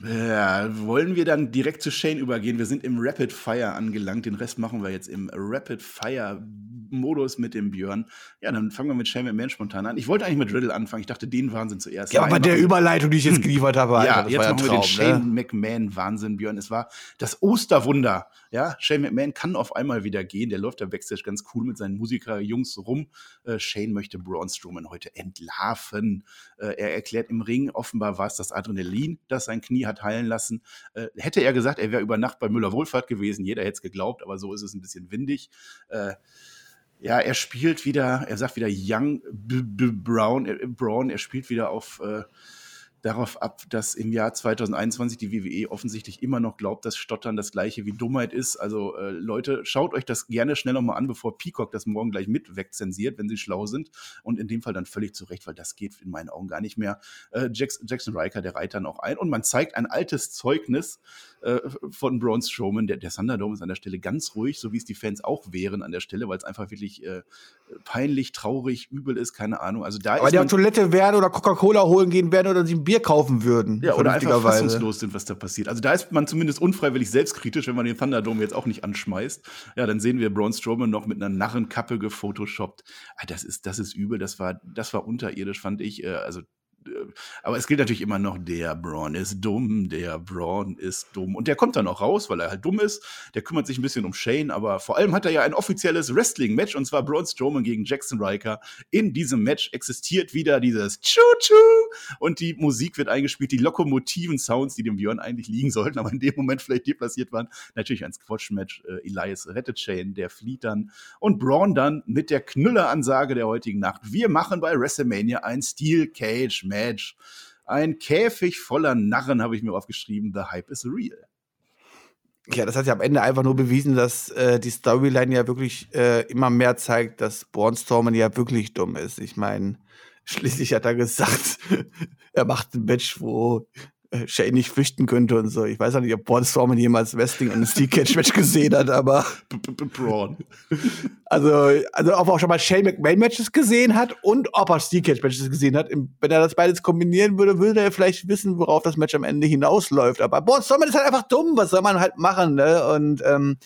Ja, wollen wir dann direkt zu Shane übergehen? Wir sind im Rapid Fire angelangt. Den Rest machen wir jetzt im Rapid Fire Modus mit dem Björn. Ja, dann fangen wir mit Shane McMahon spontan an. Ich wollte eigentlich mit Riddle anfangen. Ich dachte, den Wahnsinn zuerst. Ja, aber der Überleitung, die ich jetzt geliefert habe, Alter, ja, jetzt machen wir den Shane ne? McMahon Wahnsinn, Björn. Es war das Osterwunder. Ja, Shane McMahon kann auf einmal wieder gehen. Der läuft da Backstage ganz cool mit seinen Musiker-Jungs rum. Äh, Shane möchte Braun Strowman heute entlarven. Äh, er erklärt im Ring, offenbar war es das Adrenalin, das sein Knie hat heilen lassen. Äh, hätte er gesagt, er wäre über Nacht bei Müller Wohlfahrt gewesen, jeder hätte es geglaubt, aber so ist es ein bisschen windig. Äh, ja, er spielt wieder, er sagt wieder Young B B Brown, äh, Brown, er spielt wieder auf äh, darauf ab, dass im Jahr 2021 die WWE offensichtlich immer noch glaubt, dass Stottern das gleiche wie Dummheit ist. Also äh, Leute, schaut euch das gerne schnell nochmal an, bevor Peacock das morgen gleich mit wegzensiert, wenn sie schlau sind. Und in dem Fall dann völlig zurecht, weil das geht in meinen Augen gar nicht mehr. Äh, Jackson, Jackson Riker, der reiht dann auch ein. Und man zeigt ein altes Zeugnis äh, von Braun Strowman. Der, der Thunderdome ist an der Stelle ganz ruhig, so wie es die Fans auch wären an der Stelle, weil es einfach wirklich äh, peinlich, traurig, übel ist, keine Ahnung. Also da Aber die auf Toilette werden oder Coca-Cola holen gehen werden oder sie Bier kaufen würden. Ja, oder einfach fassungslos sind, was da passiert. Also da ist man zumindest unfreiwillig selbstkritisch, wenn man den Thunderdome jetzt auch nicht anschmeißt. Ja, dann sehen wir Braun Strowman noch mit einer Narrenkappe gefotoshoppt. Ah, das ist, das ist übel, das war, das war unterirdisch, fand ich. Äh, also aber es gilt natürlich immer noch, der Braun ist dumm, der Braun ist dumm. Und der kommt dann auch raus, weil er halt dumm ist. Der kümmert sich ein bisschen um Shane, aber vor allem hat er ja ein offizielles Wrestling-Match und zwar Braun Strowman gegen Jackson Riker. In diesem Match existiert wieder dieses Choo-Choo und die Musik wird eingespielt, die lokomotiven Sounds, die dem Björn eigentlich liegen sollten, aber in dem Moment vielleicht deplatziert waren. Natürlich ein Squash-Match. Äh, Elias rettet Shane, der flieht dann und Braun dann mit der Knüller-Ansage der heutigen Nacht. Wir machen bei WrestleMania ein Steel Cage Match. Ein Käfig voller Narren habe ich mir aufgeschrieben. The Hype is real. Ja, das hat ja am Ende einfach nur bewiesen, dass äh, die Storyline ja wirklich äh, immer mehr zeigt, dass Bornstormen ja wirklich dumm ist. Ich meine, schließlich hat er gesagt, er macht ein Match, wo Shane nicht flüchten könnte und so. Ich weiß auch nicht, ob Braun Strowman jemals Wrestling und ein Steel Cage Match gesehen hat, aber Braun. Also, also ob er auch schon mal Shane McMahon Matches gesehen hat und ob er Steel Cage Matches gesehen hat. Wenn er das beides kombinieren würde, würde er vielleicht wissen, worauf das Match am Ende hinausläuft. Aber Braun Strowman ist halt einfach dumm. Was soll man halt machen, ne? Und ähm,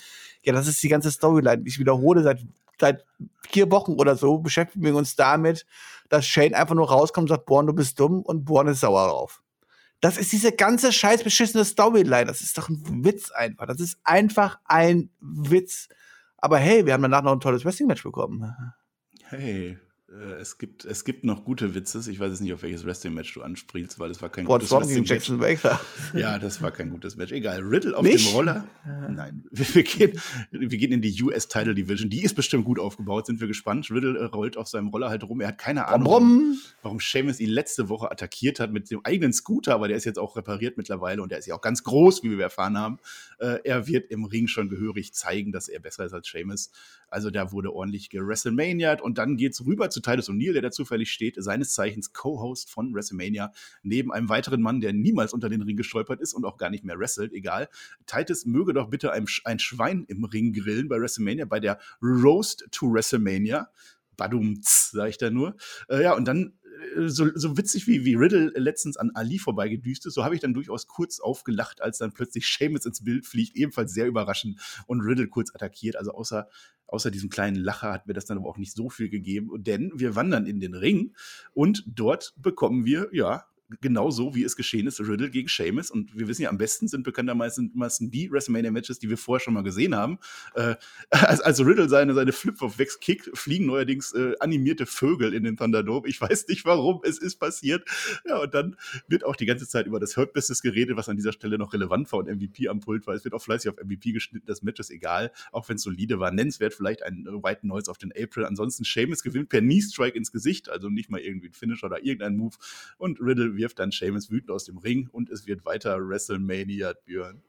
ja, das ist die ganze Storyline. Ich wiederhole seit seit vier Wochen oder so beschäftigen wir uns damit, dass Shane einfach nur rauskommt und sagt, Born, du bist dumm und Born ist sauer drauf. Das ist diese ganze scheiß beschissene Storyline. Das ist doch ein Witz einfach. Das ist einfach ein Witz. Aber hey, wir haben danach noch ein tolles Wrestling-Match bekommen. Hey, es gibt, es gibt noch gute Witze. Ich weiß jetzt nicht, auf welches Wrestling-Match du ansprielst, weil es war kein Boah, gutes Wrestling-Match. Ja, das war kein gutes Match. Egal. Riddle auf nicht? dem Roller. Nein, wir, gehen, wir gehen in die US-Title Division. Die ist bestimmt gut aufgebaut, sind wir gespannt. Riddle äh, rollt auf seinem Roller halt rum. Er hat keine Ahnung, warum, warum Seamus ihn letzte Woche attackiert hat mit dem eigenen Scooter, aber der ist jetzt auch repariert mittlerweile und der ist ja auch ganz groß, wie wir erfahren haben. Äh, er wird im Ring schon gehörig zeigen, dass er besser ist als Seamus. Also da wurde ordentlich gewrestlemaniert und dann geht's rüber zu Titus O'Neill, der da zufällig steht, seines Zeichens Co-Host von WrestleMania, neben einem weiteren Mann, der niemals unter den Ring gestolpert ist und auch gar nicht mehr wrestelt, egal. Titus möge doch bitte ein, ein Schwein im Ring grillen bei WrestleMania, bei der Roast to WrestleMania. Badum, sag ich da nur. Äh, ja, und dann so, so witzig wie, wie Riddle letztens an Ali vorbeigedüst ist, so habe ich dann durchaus kurz aufgelacht, als dann plötzlich Seamus ins Bild fliegt, ebenfalls sehr überraschend und Riddle kurz attackiert. Also außer, außer diesem kleinen Lacher hat mir das dann aber auch nicht so viel gegeben, denn wir wandern in den Ring und dort bekommen wir, ja, genau so, wie es geschehen ist, Riddle gegen Sheamus. Und wir wissen ja, am besten sind bekanntermaßen die WrestleMania-Matches, die wir vorher schon mal gesehen haben. Äh, als, als Riddle seine, seine Flip-Flop wegkickt, fliegen neuerdings äh, animierte Vögel in den Thunderdome. Ich weiß nicht warum, es ist passiert. Ja, und dann wird auch die ganze Zeit über das Hurt Business geredet, was an dieser Stelle noch relevant war und MVP am Pult war. Es wird auch fleißig auf MVP geschnitten. Das Match ist egal, auch wenn es solide war. Nennenswert vielleicht ein äh, White Noise auf den April. Ansonsten Sheamus gewinnt per Knee-Strike ins Gesicht, also nicht mal irgendwie ein Finish oder irgendein Move. Und Riddle wirft dann Sheamus wütend aus dem Ring und es wird weiter WrestleMania, Björn.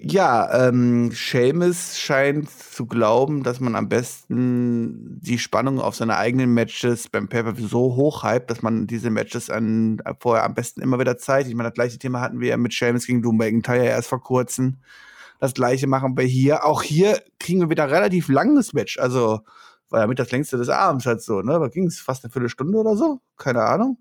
Ja, ähm, Seamus scheint zu glauben, dass man am besten die Spannung auf seine eigenen Matches beim pay so hoch hypt, dass man diese Matches an, vorher am besten immer wieder zeigt. Ich meine, das gleiche Thema hatten wir ja mit Seamus gegen Doom McIntyre erst vor kurzem. Das gleiche machen wir hier. Auch hier kriegen wir wieder relativ langes Match. Also war ja mit das längste des Abends halt so, ne? Da ging es fast eine Viertelstunde oder so. Keine Ahnung.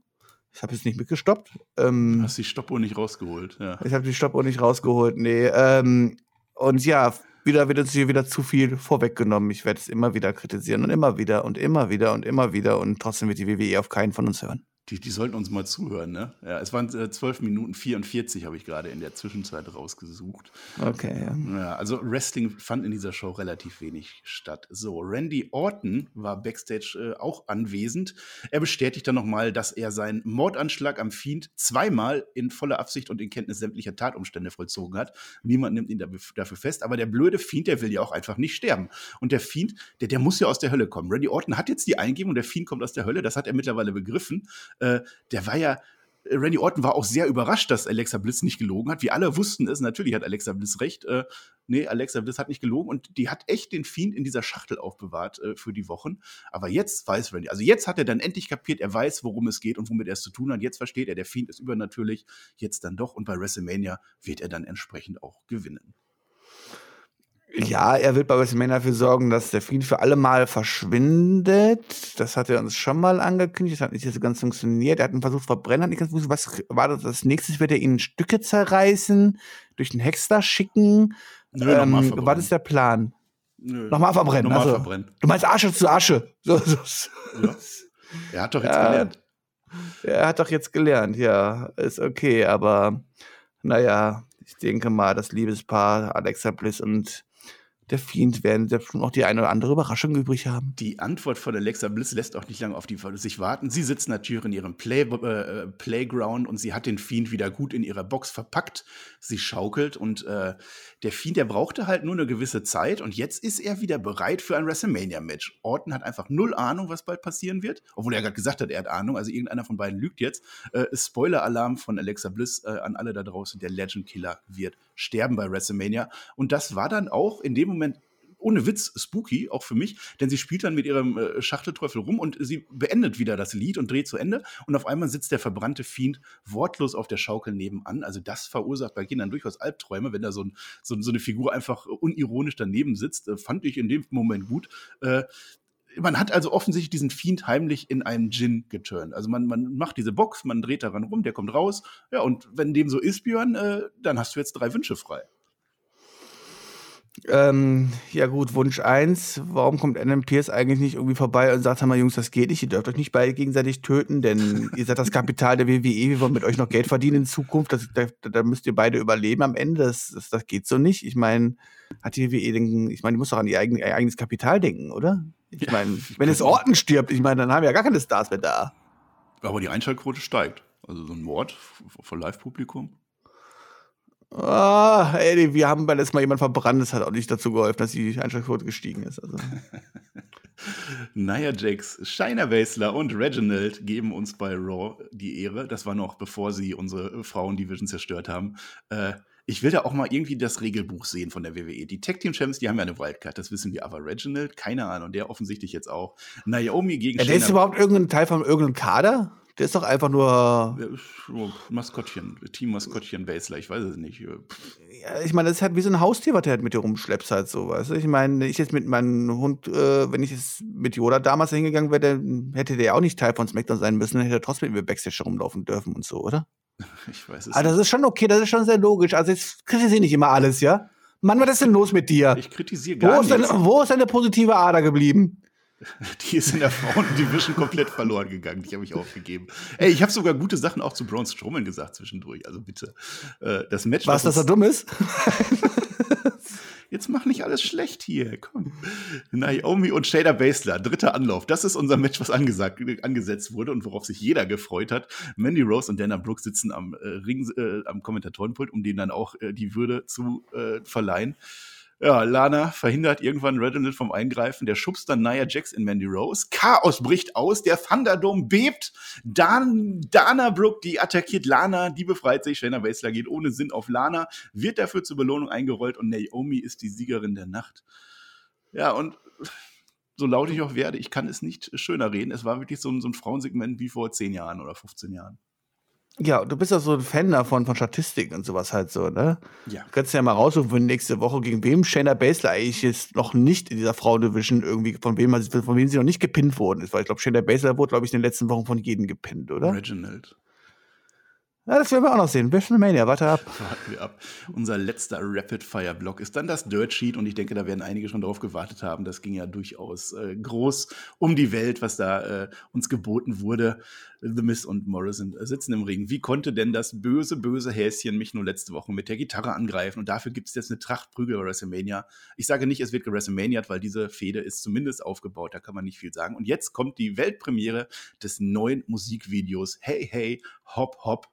Ich habe jetzt nicht mitgestoppt. Ähm, du hast die Stoppuhr nicht rausgeholt, ja. Ich habe die Stoppuhr nicht rausgeholt, nee. Ähm, und ja, wieder wird uns hier wieder zu viel vorweggenommen. Ich werde es immer wieder kritisieren und immer wieder und immer wieder und immer wieder und trotzdem wird die WWE auf keinen von uns hören. Die, die sollten uns mal zuhören, ne? Ja, es waren äh, 12 Minuten 44, habe ich gerade in der Zwischenzeit rausgesucht. Okay, ja. ja. Also Wrestling fand in dieser Show relativ wenig statt. So, Randy Orton war backstage äh, auch anwesend. Er bestätigt dann nochmal, dass er seinen Mordanschlag am Fiend zweimal in voller Absicht und in Kenntnis sämtlicher Tatumstände vollzogen hat. Niemand nimmt ihn dafür fest, aber der blöde Fiend, der will ja auch einfach nicht sterben. Und der Fiend, der, der muss ja aus der Hölle kommen. Randy Orton hat jetzt die Eingebung, der Fiend kommt aus der Hölle, das hat er mittlerweile begriffen äh, der war ja, Randy Orton war auch sehr überrascht, dass Alexa Bliss nicht gelogen hat. Wir alle wussten es, natürlich hat Alexa Bliss recht. Äh, nee, Alexa Bliss hat nicht gelogen und die hat echt den Fiend in dieser Schachtel aufbewahrt äh, für die Wochen. Aber jetzt weiß Randy, also jetzt hat er dann endlich kapiert, er weiß, worum es geht und womit er es zu tun hat. Jetzt versteht er, der Fiend ist übernatürlich, jetzt dann doch und bei WrestleMania wird er dann entsprechend auch gewinnen. Ja, er wird bei WrestleMania dafür sorgen, dass der Frieden für alle Mal verschwindet. Das hat er uns schon mal angekündigt. Das hat nicht so ganz funktioniert. Er hat einen Versuch verbrennen, hat nicht ganz gewusst, was war das? Als nächstes wird er ihn in Stücke zerreißen, durch den Hexter schicken. Nö, ähm, was ist der Plan? Nö. Nochmal verbrennen. Nochmal also, verbrennen. Du meinst Asche zu Asche. So, so. Ja. Er hat doch jetzt ja, gelernt. Er hat doch jetzt gelernt, ja. Ist okay, aber naja, ich denke mal, das Liebespaar Alexa Bliss und der Fiend werden selbst noch die eine oder andere Überraschung übrig haben. Die Antwort von Alexa Bliss lässt auch nicht lange auf die sich warten. Sie sitzt natürlich in ihrem Play, äh, Playground und sie hat den Fiend wieder gut in ihrer Box verpackt. Sie schaukelt und äh, der Fiend, der brauchte halt nur eine gewisse Zeit und jetzt ist er wieder bereit für ein WrestleMania-Match. Orton hat einfach null Ahnung, was bald passieren wird, obwohl er gerade gesagt hat, er hat Ahnung. Also irgendeiner von beiden lügt jetzt. Äh, Spoiler-Alarm von Alexa Bliss äh, an alle da draußen: Der Legend Killer wird sterben bei WrestleMania. Und das war dann auch in dem Moment ohne Witz spooky, auch für mich, denn sie spielt dann mit ihrem äh, Schachtelteufel rum und sie beendet wieder das Lied und dreht zu Ende und auf einmal sitzt der verbrannte Fiend wortlos auf der Schaukel nebenan. Also das verursacht bei Kindern durchaus Albträume, wenn da so, ein, so, so eine Figur einfach unironisch daneben sitzt. Äh, fand ich in dem Moment gut. Äh, man hat also offensichtlich diesen Fiend heimlich in einen Djinn geturnt. Also man, man macht diese Box, man dreht daran rum, der kommt raus. Ja, und wenn dem so ist, Björn, äh, dann hast du jetzt drei Wünsche frei. Ähm, ja gut, Wunsch 1, warum kommt Adam Pierce eigentlich nicht irgendwie vorbei und sagt, mal Jungs, das geht nicht, ihr dürft euch nicht beide gegenseitig töten, denn ihr seid das Kapital der WWE, wir wollen mit euch noch Geld verdienen in Zukunft, das, da, da, müsst ihr beide überleben am Ende, das, das, das geht so nicht. Ich meine, hat die WWE denken, ich meine, die muss doch an ihr eigenes Kapital denken, oder? Ich meine, wenn es Orten stirbt, ich meine, dann haben wir ja gar keine Stars mehr da. Aber die Einschaltquote steigt. Also so ein Mord von Live-Publikum. Ah, ey, wir haben beim letzten Mal jemanden verbrannt, das hat auch nicht dazu geholfen, dass die Einschlagquote gestiegen ist. Also. Nia Jax, Shiner Baszler und Reginald geben uns bei Raw die Ehre. Das war noch bevor sie unsere Frauen-Division zerstört haben. Äh, ich will da auch mal irgendwie das Regelbuch sehen von der WWE. Die Tag Team Champs, die haben ja eine Wildcard, das wissen wir. Aber Reginald, keine Ahnung, der offensichtlich jetzt auch. Naomi gegen ja, Der ist überhaupt irgendein Teil von irgendeinem Kader? Der ist doch einfach nur. Maskottchen, Team-Maskottchen Basler, ich weiß es nicht. Ja, ich meine, das ist halt wie so ein Haustier, was der halt mit dir rumschleppst, halt so, weißt du? Ich meine, ich jetzt mit meinem Hund, äh, wenn ich jetzt mit Yoda damals hingegangen wäre, hätte der ja auch nicht Teil von SmackDown sein müssen, dann hätte er trotzdem mit mir Backstage rumlaufen dürfen und so, oder? Ich weiß es Aber das ist schon okay, das ist schon sehr logisch. Also, jetzt kritisiere nicht immer alles, ja? Mann, was ist denn los mit dir? Ich kritisiere gar wo ist nichts. Wo ist deine positive Ader geblieben? Die ist in der Frauen-Division komplett verloren gegangen. Die habe ich aufgegeben. Ey, ich habe sogar gute Sachen auch zu Braun Strowman gesagt zwischendurch. Also bitte. Äh, das Match. Was, dass er dumm ist? Jetzt mach nicht alles schlecht hier. Komm. Naomi und Shayna Baszler, dritter Anlauf. Das ist unser Match, was angesagt, angesetzt wurde und worauf sich jeder gefreut hat. Mandy Rose und Dana Brooks sitzen am äh, Ring, äh, am Kommentatorenpult, um denen dann auch äh, die Würde zu äh, verleihen. Ja, Lana verhindert irgendwann Reginald vom Eingreifen. Der schubst dann Nia Jax in Mandy Rose. Chaos bricht aus. Der Thunderdome bebt. Dan Dana Brooke, die attackiert Lana. Die befreit sich. Shayna Baszler geht ohne Sinn auf Lana. Wird dafür zur Belohnung eingerollt. Und Naomi ist die Siegerin der Nacht. Ja, und so laut ich auch werde, ich kann es nicht schöner reden. Es war wirklich so ein, so ein Frauensegment wie vor 10 Jahren oder 15 Jahren. Ja, du bist ja so ein Fan davon, von Statistiken und sowas halt so, ne? Ja. Du kannst ja mal raussuchen für nächste Woche, gegen wem Shayna Baszler eigentlich jetzt noch nicht in dieser Frauendivision irgendwie, von wem, von wem sie noch nicht gepinnt worden ist. Weil ich glaube, Shayna Baszler wurde, glaube ich, in den letzten Wochen von jedem gepinnt, oder? Reginald. Ja, das werden wir auch noch sehen. WrestleMania, warte ab. Warten wir ab. Unser letzter Rapid-Fire-Block ist dann das Dirt Sheet und ich denke, da werden einige schon drauf gewartet haben. Das ging ja durchaus äh, groß um die Welt, was da äh, uns geboten wurde. The Miz und Morrison sitzen im Ring. Wie konnte denn das böse, böse Häschen mich nur letzte Woche mit der Gitarre angreifen? Und dafür gibt es jetzt eine Trachtprügel WrestleMania. Ich sage nicht, es wird WrestleMania, weil diese Fehde ist zumindest aufgebaut. Da kann man nicht viel sagen. Und jetzt kommt die Weltpremiere des neuen Musikvideos. Hey, hey, hop, hop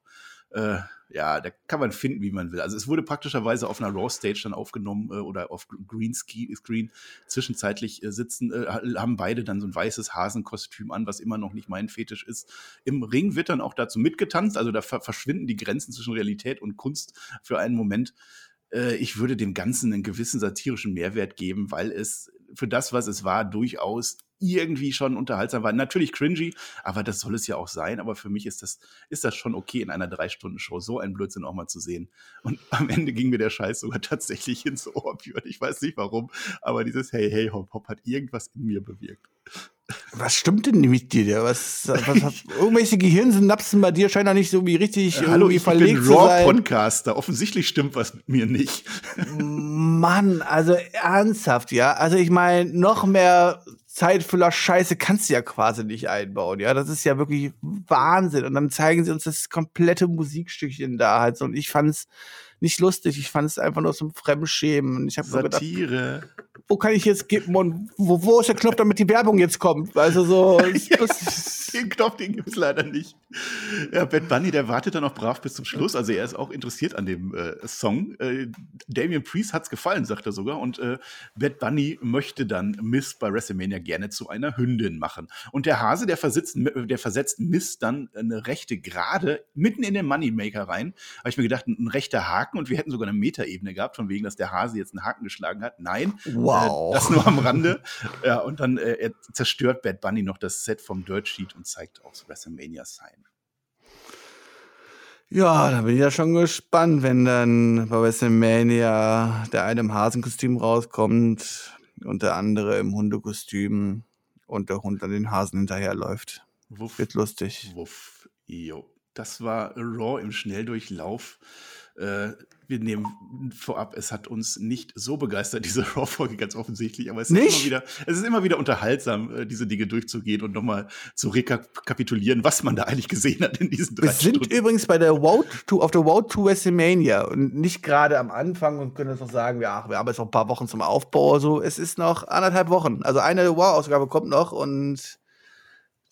äh, ja, da kann man finden, wie man will. Also es wurde praktischerweise auf einer Raw-Stage dann aufgenommen äh, oder auf Green Screen. Zwischenzeitlich äh, sitzen, äh, haben beide dann so ein weißes Hasenkostüm an, was immer noch nicht mein Fetisch ist. Im Ring wird dann auch dazu mitgetanzt, also da ver verschwinden die Grenzen zwischen Realität und Kunst für einen Moment. Äh, ich würde dem Ganzen einen gewissen satirischen Mehrwert geben, weil es für das, was es war, durchaus irgendwie schon unterhaltsam war. Natürlich cringy, aber das soll es ja auch sein. Aber für mich ist das, ist das schon okay, in einer Drei-Stunden-Show so einen Blödsinn auch mal zu sehen. Und am Ende ging mir der Scheiß sogar tatsächlich ins Ohr, Björn. Ich weiß nicht warum, aber dieses Hey, hey, hop, hop hat irgendwas in mir bewirkt. Was stimmt denn mit dir? Was, was hat, irgendwelche Gehirnsynapsen bei dir scheinen nicht so wie richtig äh, Hallo, ich verlegt bin Raw-Podcaster. Offensichtlich stimmt was mit mir nicht. Mann, also ernsthaft, ja. Also ich meine, noch mehr Zeitfüller Scheiße kannst du ja quasi nicht einbauen, ja. Das ist ja wirklich Wahnsinn. Und dann zeigen sie uns das komplette Musikstückchen da halt so. Und ich fand's nicht lustig. Ich fand es einfach nur zum Fremdschämen. Und ich habe Satire. Gedacht, wo kann ich jetzt geben und wo, wo ist der Knopf, damit die Werbung jetzt kommt? Also so. ja, den Knopf, den gibt es leider nicht. Ja, Bad Bunny, der wartet dann auch brav bis zum Schluss. Also er ist auch interessiert an dem äh, Song. Äh, Damien Priest hat's gefallen, sagt er sogar. Und äh, Bad Bunny möchte dann Miss bei WrestleMania gerne zu einer Hündin machen. Und der Hase, der, versetzt, der versetzt Miss dann eine rechte Gerade mitten in den Moneymaker rein. Habe ich mir gedacht, ein, ein, rechter Haken und wir hätten sogar eine Metaebene gehabt, von wegen, dass der Hase jetzt einen Haken geschlagen hat. Nein, wow. Äh, das nur am Rande. ja, und dann äh, er zerstört Bad Bunny noch das Set vom Dirt Sheet und zeigt auch das WrestleMania Sign. Ja, da bin ich ja schon gespannt, wenn dann bei WrestleMania der eine im Hasenkostüm rauskommt und der andere im Hundekostüm und der Hund an den Hasen hinterherläuft. Wuff. Wird lustig. Wuff. Jo. Das war Raw im Schnelldurchlauf. Äh, wir nehmen vorab, es hat uns nicht so begeistert, diese Raw-Folge ganz offensichtlich, aber es ist, immer wieder, es ist immer wieder unterhaltsam, äh, diese Dinge durchzugehen und nochmal zu rekapitulieren, was man da eigentlich gesehen hat in diesen drei Wir sind Stunden. übrigens bei der Road to, auf der Road to WrestleMania und nicht gerade am Anfang und können jetzt noch sagen, ja, wir haben jetzt noch ein paar Wochen zum Aufbau. So, es ist noch anderthalb Wochen. Also eine Raw-Ausgabe kommt noch und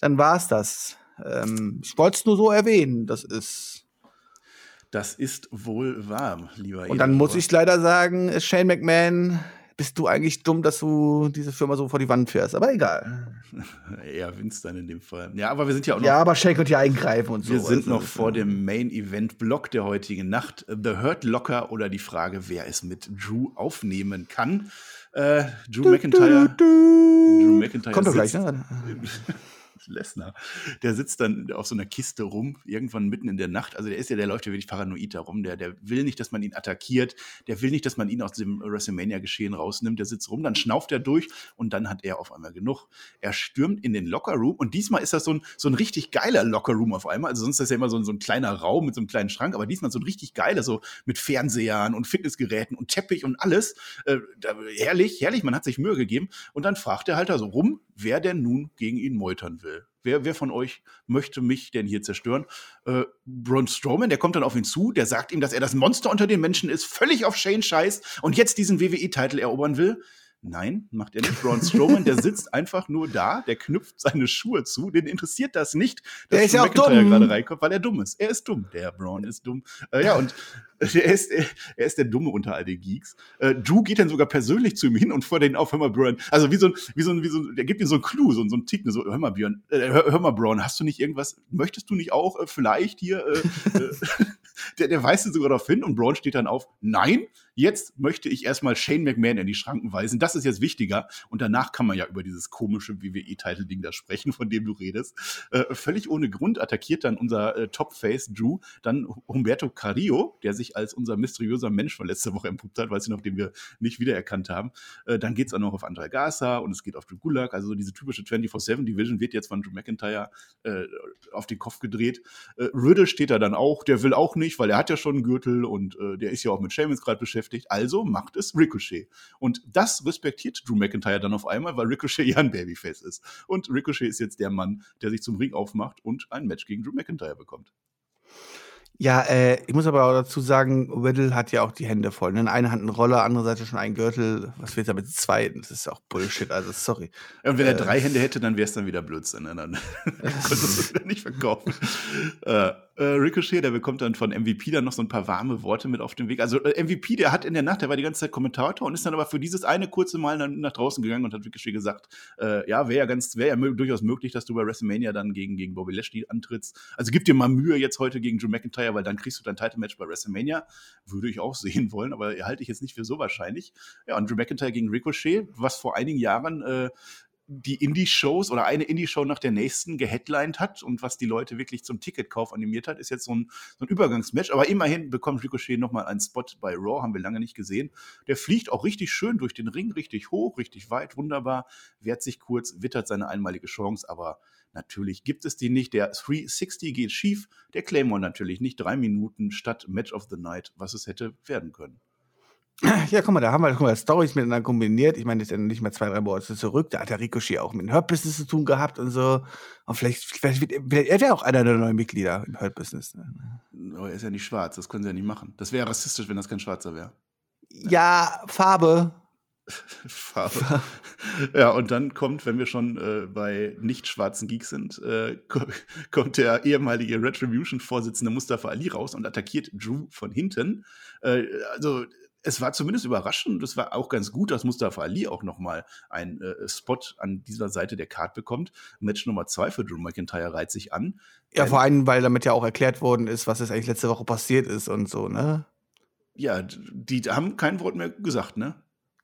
dann war's das. Ähm, ich wollte es nur so erwähnen. Das ist das ist wohl wahr, lieber Und dann muss ich leider sagen, Shane McMahon, bist du eigentlich dumm, dass du diese Firma so vor die Wand fährst. Aber egal. Eher Vince dann in dem Fall. Ja, aber wir sind ja auch noch. Ja, aber Shane könnte ja eingreifen und so. Wir sind noch vor dem Main-Event-Block der heutigen Nacht. The Hurt Locker oder die Frage, wer es mit Drew aufnehmen kann. Äh, Drew du, McIntyre. Du, du. Drew McIntyre. Kommt doch gleich, ne? Lesnar, der sitzt dann auf so einer Kiste rum, irgendwann mitten in der Nacht. Also der ist ja, der läuft ja wirklich paranoid herum. Der, der will nicht, dass man ihn attackiert. Der will nicht, dass man ihn aus dem WrestleMania-Geschehen rausnimmt. Der sitzt rum, dann schnauft er durch und dann hat er auf einmal genug. Er stürmt in den Lockerroom und diesmal ist das so ein, so ein richtig geiler Lockerroom auf einmal. Also sonst ist das ja immer so ein, so ein kleiner Raum mit so einem kleinen Schrank, aber diesmal so ein richtig geiler, so mit Fernsehern und Fitnessgeräten und Teppich und alles. Äh, herrlich, herrlich, man hat sich Mühe gegeben. Und dann fragt er halt da so rum, wer denn nun gegen ihn meutern will. Wer, wer von euch möchte mich denn hier zerstören? Äh, Braun Strowman, der kommt dann auf ihn zu, der sagt ihm, dass er das Monster unter den Menschen ist, völlig auf Shane scheiß und jetzt diesen WWE-Titel erobern will. Nein, macht er nicht. Braun Strowman, der sitzt einfach nur da, der knüpft seine Schuhe zu, den interessiert das nicht, dass der ist ja auch dumm. gerade reinkommt, weil er dumm ist. Er ist dumm. Der Braun ist dumm. Äh, ja, und er ist, er ist der Dumme unter all den Geeks. Äh, Drew geht dann sogar persönlich zu ihm hin und vor den auf, hör mal, Braun, also wie so ein, wie so ein, wie so ein, der gibt ihm so ein Clou, so, so ein Tick, so, hör mal, Björn, äh, hör, hör, mal, Braun, hast du nicht irgendwas, möchtest du nicht auch äh, vielleicht hier, äh, äh der, der weist sogar darauf hin und Braun steht dann auf, nein, jetzt möchte ich erstmal Shane McMahon in die Schranken weisen. Das ist jetzt wichtiger. Und danach kann man ja über dieses komische WWE-Title-Ding da sprechen, von dem du redest. Äh, völlig ohne Grund attackiert dann unser Top-Face Drew dann Humberto Carrillo, der sich als unser mysteriöser Mensch von letzter Woche entpuppt hat, weiß ich noch, den wir nicht wiedererkannt haben. Äh, dann geht es auch noch auf André Garza und es geht auf Drew Gulak. Also diese typische 24-7-Division wird jetzt von Drew McIntyre äh, auf den Kopf gedreht. Äh, Riddle steht da dann auch, der will auch nicht, weil er hat ja schon einen Gürtel und äh, der ist ja auch mit Sheamus gerade beschäftigt. Also macht es Ricochet. Und das respektiert Drew McIntyre dann auf einmal, weil Ricochet ja ein Babyface ist. Und Ricochet ist jetzt der Mann, der sich zum Ring aufmacht und ein Match gegen Drew McIntyre bekommt. Ja, äh, ich muss aber auch dazu sagen, Riddle hat ja auch die Hände voll. Ne? In einer Hand ein Roller, andere Seite schon ein Gürtel. Was wird da mit zwei? Das ist auch Bullshit, also sorry. Und wenn er äh, drei Hände hätte, dann wäre es dann wieder Blödsinn. Ne? Dann könntest du es wieder nicht verkaufen. äh, äh, Ricochet, der bekommt dann von MVP dann noch so ein paar warme Worte mit auf den Weg. Also äh, MVP, der hat in der Nacht, der war die ganze Zeit Kommentator und ist dann aber für dieses eine kurze Mal nach draußen gegangen und hat Ricochet gesagt, ja, wäre ja ganz, wäre ja durchaus möglich, dass du bei WrestleMania dann gegen, gegen Bobby Lashley antrittst. Also gib dir mal Mühe jetzt heute gegen Drew McIntyre, weil dann kriegst du dein Title-Match bei WrestleMania. Würde ich auch sehen wollen, aber halte ich jetzt nicht für so wahrscheinlich. Ja, und Drew McIntyre gegen Ricochet, was vor einigen Jahren äh, die Indie-Shows oder eine Indie-Show nach der nächsten geheadlined hat und was die Leute wirklich zum Ticketkauf animiert hat, ist jetzt so ein, so ein Übergangsmatch. Aber immerhin bekommt Ricochet nochmal einen Spot bei Raw, haben wir lange nicht gesehen. Der fliegt auch richtig schön durch den Ring, richtig hoch, richtig weit, wunderbar, wehrt sich kurz, wittert seine einmalige Chance, aber natürlich gibt es die nicht. Der 360 geht schief, der Claymore natürlich nicht. Drei Minuten statt Match of the Night, was es hätte werden können. Ja, guck mal, da haben wir, guck mal, Storys miteinander kombiniert. Ich meine, ja nicht mehr zwei, drei Monate zurück. Da hat der Ricochet auch mit dem Hurt-Business zu tun gehabt und so. Und vielleicht, vielleicht wird er, er wäre auch einer der neuen Mitglieder im Hurt-Business. Ne? Aber er ist ja nicht schwarz, das können sie ja nicht machen. Das wäre rassistisch, wenn das kein Schwarzer wäre. Ja. ja, Farbe. Farbe. ja, und dann kommt, wenn wir schon äh, bei nicht schwarzen Geeks sind, äh, kommt der ehemalige Retribution-Vorsitzende Mustafa Ali raus und attackiert Drew von hinten. Äh, also es war zumindest überraschend. Es war auch ganz gut, dass Mustafa Ali auch noch mal einen äh, Spot an dieser Seite der Card bekommt. Match Nummer zwei für Drew McIntyre reiht sich an. Ja, vor allem, weil damit ja auch erklärt worden ist, was jetzt eigentlich letzte Woche passiert ist und so, ne? Ja, die haben kein Wort mehr gesagt, ne?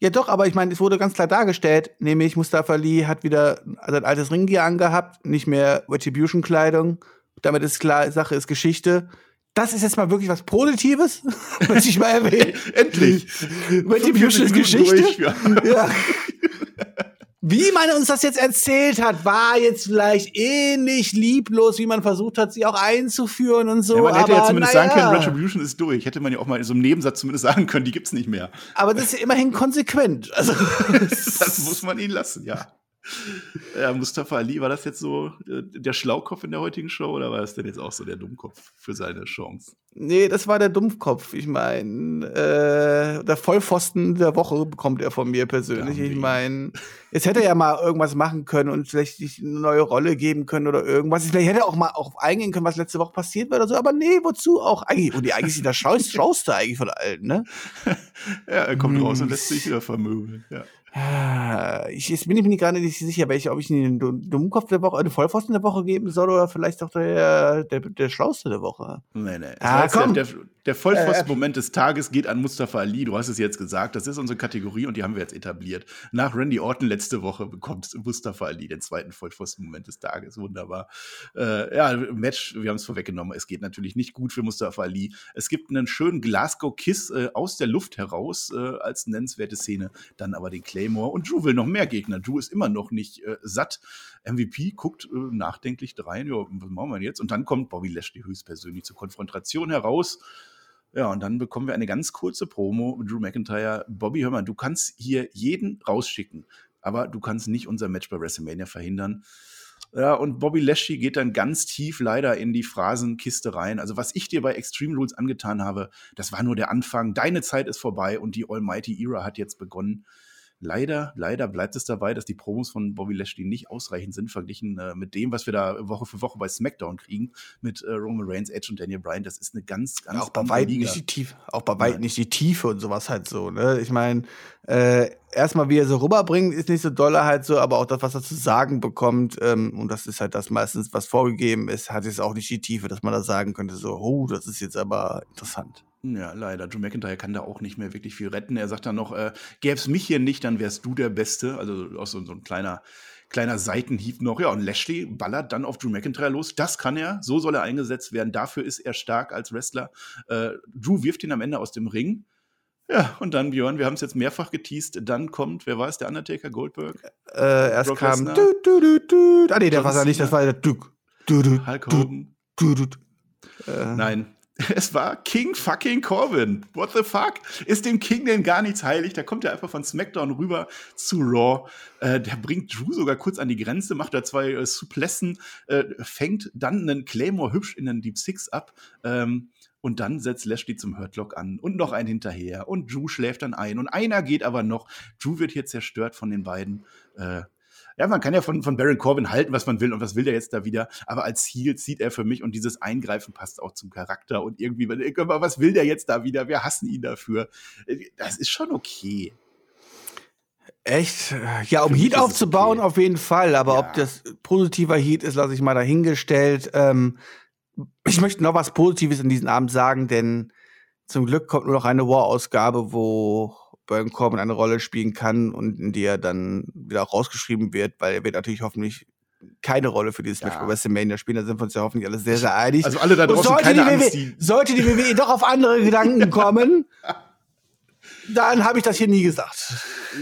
Ja, doch, aber ich meine, es wurde ganz klar dargestellt, nämlich Mustafa Ali hat wieder sein altes Ringgear angehabt, nicht mehr Retribution-Kleidung. Damit ist klar, Sache ist Geschichte das ist jetzt mal wirklich was Positives, möchte ich mal erwähnen. Endlich. Retribution ist Geschichte. Durch, ja. ja. Wie man uns das jetzt erzählt hat, war jetzt vielleicht ähnlich lieblos, wie man versucht hat, sie auch einzuführen und so. Ja, man hätte aber, ja zumindest naja. sagen können, Retribution ist durch. Hätte man ja auch mal in so einem Nebensatz zumindest sagen können, die gibt's nicht mehr. Aber das ist ja immerhin konsequent. Also, das muss man ihnen lassen, ja. Ja, Mustafa Ali, war das jetzt so äh, der Schlaukopf in der heutigen Show oder war das denn jetzt auch so der Dummkopf für seine Chance? Nee, das war der Dummkopf. Ich meine, äh, der Vollpfosten der Woche bekommt er von mir persönlich. Ich meine, jetzt hätte er ja mal irgendwas machen können und vielleicht eine neue Rolle geben können oder irgendwas. Vielleicht hätte er auch mal auch eingehen können, was letzte Woche passiert war oder so. Aber nee, wozu auch? Eigentlich, und die eigentlich ist der Schlauste eigentlich von allen, ne? ja, er kommt hm. raus und lässt sich wieder vermöbeln, ja. Ah, ich, jetzt bin ich mir gerade nicht sicher, welche, ob ich den Dummkopf der Woche, den Vollpfosten der Woche geben soll oder vielleicht auch der, der, der Schlauste der Woche. Nee, nee. Ah, komm. Der, der Vollpfosten-Moment des Tages geht an Mustafa Ali. Du hast es jetzt gesagt. Das ist unsere Kategorie und die haben wir jetzt etabliert. Nach Randy Orton letzte Woche bekommt Mustafa Ali den zweiten Vollpfosten-Moment des Tages. Wunderbar. Äh, ja, Match, wir haben es vorweggenommen. Es geht natürlich nicht gut für Mustafa Ali. Es gibt einen schönen Glasgow-Kiss äh, aus der Luft heraus äh, als nennenswerte Szene. Dann aber den Claim Claymore und Drew will noch mehr Gegner. Drew ist immer noch nicht äh, satt. MVP guckt äh, nachdenklich rein, ja, was machen wir jetzt? Und dann kommt Bobby Lashley höchstpersönlich zur Konfrontation heraus. Ja, und dann bekommen wir eine ganz kurze Promo Drew McIntyre. Bobby, hör mal, du kannst hier jeden rausschicken, aber du kannst nicht unser Match bei WrestleMania verhindern. Ja, und Bobby Lashley geht dann ganz tief leider in die Phrasenkiste rein. Also, was ich dir bei Extreme Rules angetan habe, das war nur der Anfang. Deine Zeit ist vorbei und die Almighty Era hat jetzt begonnen. Leider, leider bleibt es dabei, dass die Promos von Bobby Lashley nicht ausreichend sind, verglichen äh, mit dem, was wir da Woche für Woche bei SmackDown kriegen, mit äh, Roman Reigns, Edge und Daniel Bryan. Das ist eine ganz, ganz ja, auch bei weitem nicht die Tiefe, auch bei weitem nicht die Tiefe und sowas halt so. Ne? Ich meine, äh, erstmal, wie er so rüberbringt, ist nicht so dolle halt so, aber auch das, was er zu sagen bekommt, ähm, und das ist halt das meistens, was vorgegeben ist, hat jetzt auch nicht die Tiefe, dass man da sagen könnte, so, oh, das ist jetzt aber interessant. Ja, leider. Drew McIntyre kann da auch nicht mehr wirklich viel retten. Er sagt dann noch, äh, gäbe es mich hier nicht, dann wärst du der Beste. Also auch so, so ein kleiner, kleiner Seitenhieb noch. Ja, und Lashley ballert dann auf Drew McIntyre los. Das kann er. So soll er eingesetzt werden. Dafür ist er stark als Wrestler. Äh, Drew wirft ihn am Ende aus dem Ring. Ja, und dann Björn, wir haben es jetzt mehrfach geteased. Dann kommt, wer war es, der Undertaker, Goldberg? Äh, erst Brock kam. Du, du, du, du. Ah, nee, der war es ja nicht, das war der Duke. Du, du, Hulk Hogan. Du, du, du. Äh. Nein, Es war King fucking Corbin. What the fuck? Ist dem King denn gar nichts heilig? Da kommt er einfach von SmackDown rüber zu Raw. Äh, der bringt Drew sogar kurz an die Grenze, macht da zwei äh, Suplessen, äh, fängt dann einen Claymore hübsch in den Deep Six ab. Ähm, und dann setzt Lashley zum Hurtlock an und noch ein hinterher. Und Drew schläft dann ein. Und einer geht aber noch. Drew wird hier zerstört von den beiden. Äh, ja, man kann ja von, von Baron Corbin halten, was man will und was will der jetzt da wieder. Aber als Heel zieht er für mich und dieses Eingreifen passt auch zum Charakter und irgendwie, was will der jetzt da wieder? Wir hassen ihn dafür. Das ist schon okay. Echt? Ja, um Heat aufzubauen, okay. auf jeden Fall. Aber ja. ob das positiver Heat ist, lasse ich mal dahingestellt. Ähm, ich möchte noch was Positives in diesem Abend sagen, denn zum Glück kommt nur noch eine War-Ausgabe, wo Baron Corbin eine Rolle spielen kann und in die er dann wieder rausgeschrieben wird, weil er wird natürlich hoffentlich keine Rolle für dieses ja. Match bei WrestleMania spielen. Da sind wir uns ja hoffentlich alle sehr, sehr einig. Also alle da draußen keine Angst, WWE, Sollte die WWE doch auf andere Gedanken kommen, dann habe ich das hier nie gesagt.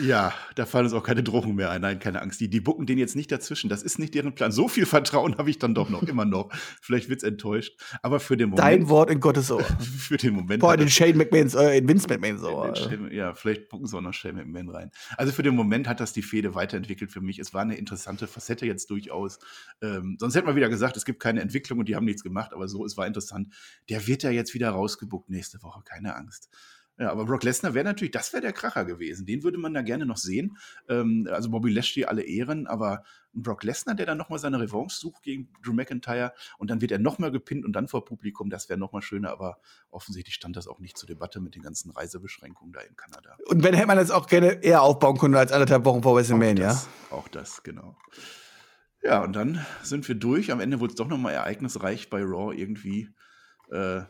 Ja, da fallen uns auch keine Drohungen mehr ein. Nein, keine Angst. Die, die bucken den jetzt nicht dazwischen. Das ist nicht deren Plan. So viel Vertrauen habe ich dann doch noch, immer noch. Vielleicht wird es enttäuscht. Aber für den Moment. Dein Wort in Gottes Ohr. für den Moment. Boah, in Shane McMahons, äh, in Vince McMahons Ohr. ja, vielleicht bucken sie auch noch Shane McMahon rein. Also für den Moment hat das die Fehde weiterentwickelt für mich. Es war eine interessante Facette jetzt durchaus. Ähm, sonst hätten wir wieder gesagt, es gibt keine Entwicklung und die haben nichts gemacht. Aber so, es war interessant. Der wird ja jetzt wieder rausgebuckt nächste Woche. Keine Angst. Ja, aber Brock Lesnar wäre natürlich, das wäre der Kracher gewesen. Den würde man da gerne noch sehen. Ähm, also Bobby Lashley alle Ehren, aber Brock Lesnar, der dann nochmal seine Revanche sucht gegen Drew McIntyre und dann wird er nochmal gepinnt und dann vor Publikum, das wäre nochmal schöner, aber offensichtlich stand das auch nicht zur Debatte mit den ganzen Reisebeschränkungen da in Kanada. Und wenn hätte man das auch gerne eher aufbauen können als anderthalb Wochen vor WrestleMania. Auch das, auch das genau. Ja, und dann sind wir durch. Am Ende wurde es doch nochmal ereignisreich bei Raw irgendwie. Äh,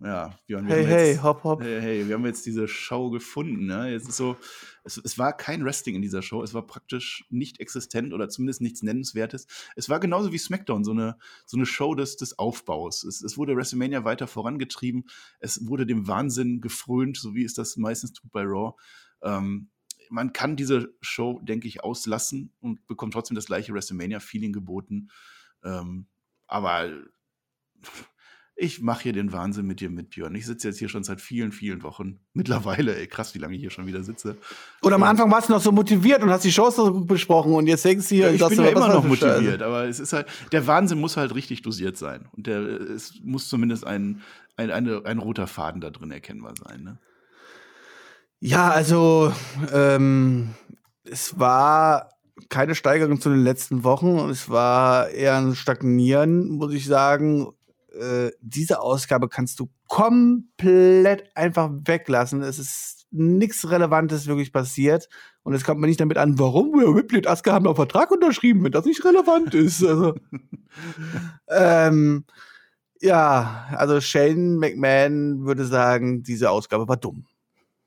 ja, Björn, hey, hey, jetzt, hopp, hopp. Hey, hey, wir haben jetzt diese Show gefunden. Ne? Jetzt ist so, es, es, war kein Wrestling in dieser Show. Es war praktisch nicht existent oder zumindest nichts Nennenswertes. Es war genauso wie SmackDown, so eine, so eine Show des, des Aufbaus. Es, es wurde WrestleMania weiter vorangetrieben. Es wurde dem Wahnsinn gefrönt, so wie es das meistens tut bei Raw. Ähm, man kann diese Show, denke ich, auslassen und bekommt trotzdem das gleiche WrestleMania-Feeling geboten. Ähm, aber ich mache hier den Wahnsinn mit dir mit, Björn. Ich sitze jetzt hier schon seit vielen, vielen Wochen. Mittlerweile, ey, krass, wie lange ich hier schon wieder sitze. Und am Anfang warst du noch so motiviert und hast die Shows so gut besprochen und jetzt denkst du hier, ja, ich bin ja immer noch motiviert, aber es ist halt, der Wahnsinn muss halt richtig dosiert sein. Und der, es muss zumindest ein, ein, eine, ein roter Faden da drin erkennbar sein, ne? Ja, also ähm, es war keine Steigerung zu den letzten Wochen und es war eher ein Stagnieren, muss ich sagen. Äh, diese Ausgabe kannst du komplett einfach weglassen. Es ist nichts Relevantes wirklich passiert. Und jetzt kommt man nicht damit an, warum wir Ripley und Asuka haben einen Vertrag unterschrieben, wenn das nicht relevant ist. Also, ähm, ja, also Shane McMahon würde sagen, diese Ausgabe war dumm.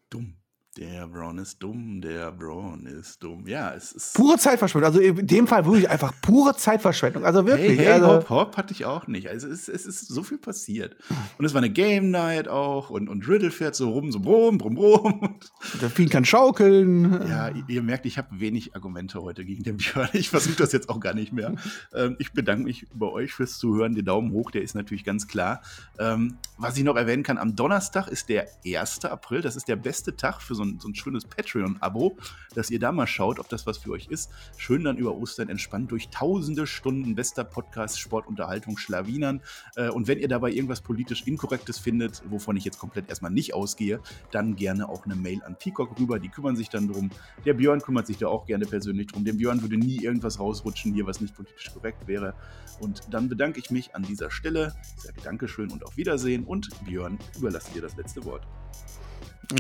Dumm. Der Braun ist dumm, der Braun ist dumm. Ja, es ist. Pure Zeitverschwendung. Also in dem Fall wirklich einfach pure Zeitverschwendung. Also wirklich. Hey, hey also Hop, Hop hatte ich auch nicht. Also es, es, ist so viel passiert. Und es war eine Game Night auch und, und Riddle fährt so rum, so brumm, brumm, brumm. Der Fiend kann schaukeln. Ja, ihr merkt, ich habe wenig Argumente heute gegen den Björn. Ich versuche das jetzt auch gar nicht mehr. Ähm, ich bedanke mich bei euch fürs Zuhören. Der Daumen hoch, der ist natürlich ganz klar. Ähm, was ich noch erwähnen kann, am Donnerstag ist der 1. April. Das ist der beste Tag für so ein, so ein schönes Patreon-Abo, dass ihr da mal schaut, ob das was für euch ist. Schön dann über Ostern entspannt durch tausende Stunden bester Podcast, Sportunterhaltung, Schlawinern. Äh, und wenn ihr dabei irgendwas politisch Inkorrektes findet, wovon ich jetzt komplett erstmal nicht ausgehe, dann gerne auch eine Mail an Peacock rüber. Die kümmern sich dann drum. Der Björn kümmert sich da auch gerne persönlich drum. Dem Björn würde nie irgendwas rausrutschen hier, was nicht politisch korrekt wäre. Und dann bedanke ich mich an dieser Stelle. Ich sage Dankeschön und auf Wiedersehen. Und Björn, überlasse dir das letzte Wort.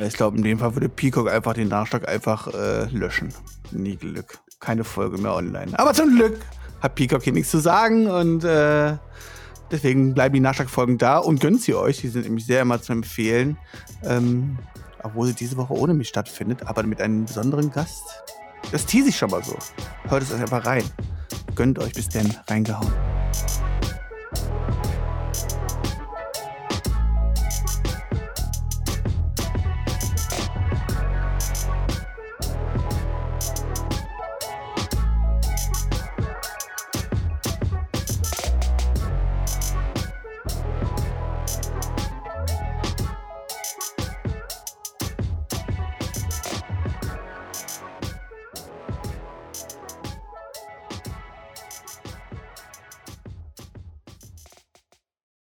Ich glaube, in dem Fall würde Peacock einfach den Nachschlag einfach äh, löschen. Nie Glück. Keine Folge mehr online. Aber zum Glück hat Peacock hier nichts zu sagen und äh, deswegen bleiben die Nachschlagfolgen da und gönnt sie euch. Die sind nämlich sehr immer zu empfehlen. Ähm, obwohl sie diese Woche ohne mich stattfindet, aber mit einem besonderen Gast. Das tease ich schon mal so. Hört es euch einfach rein. Gönnt euch bis denn reingehauen.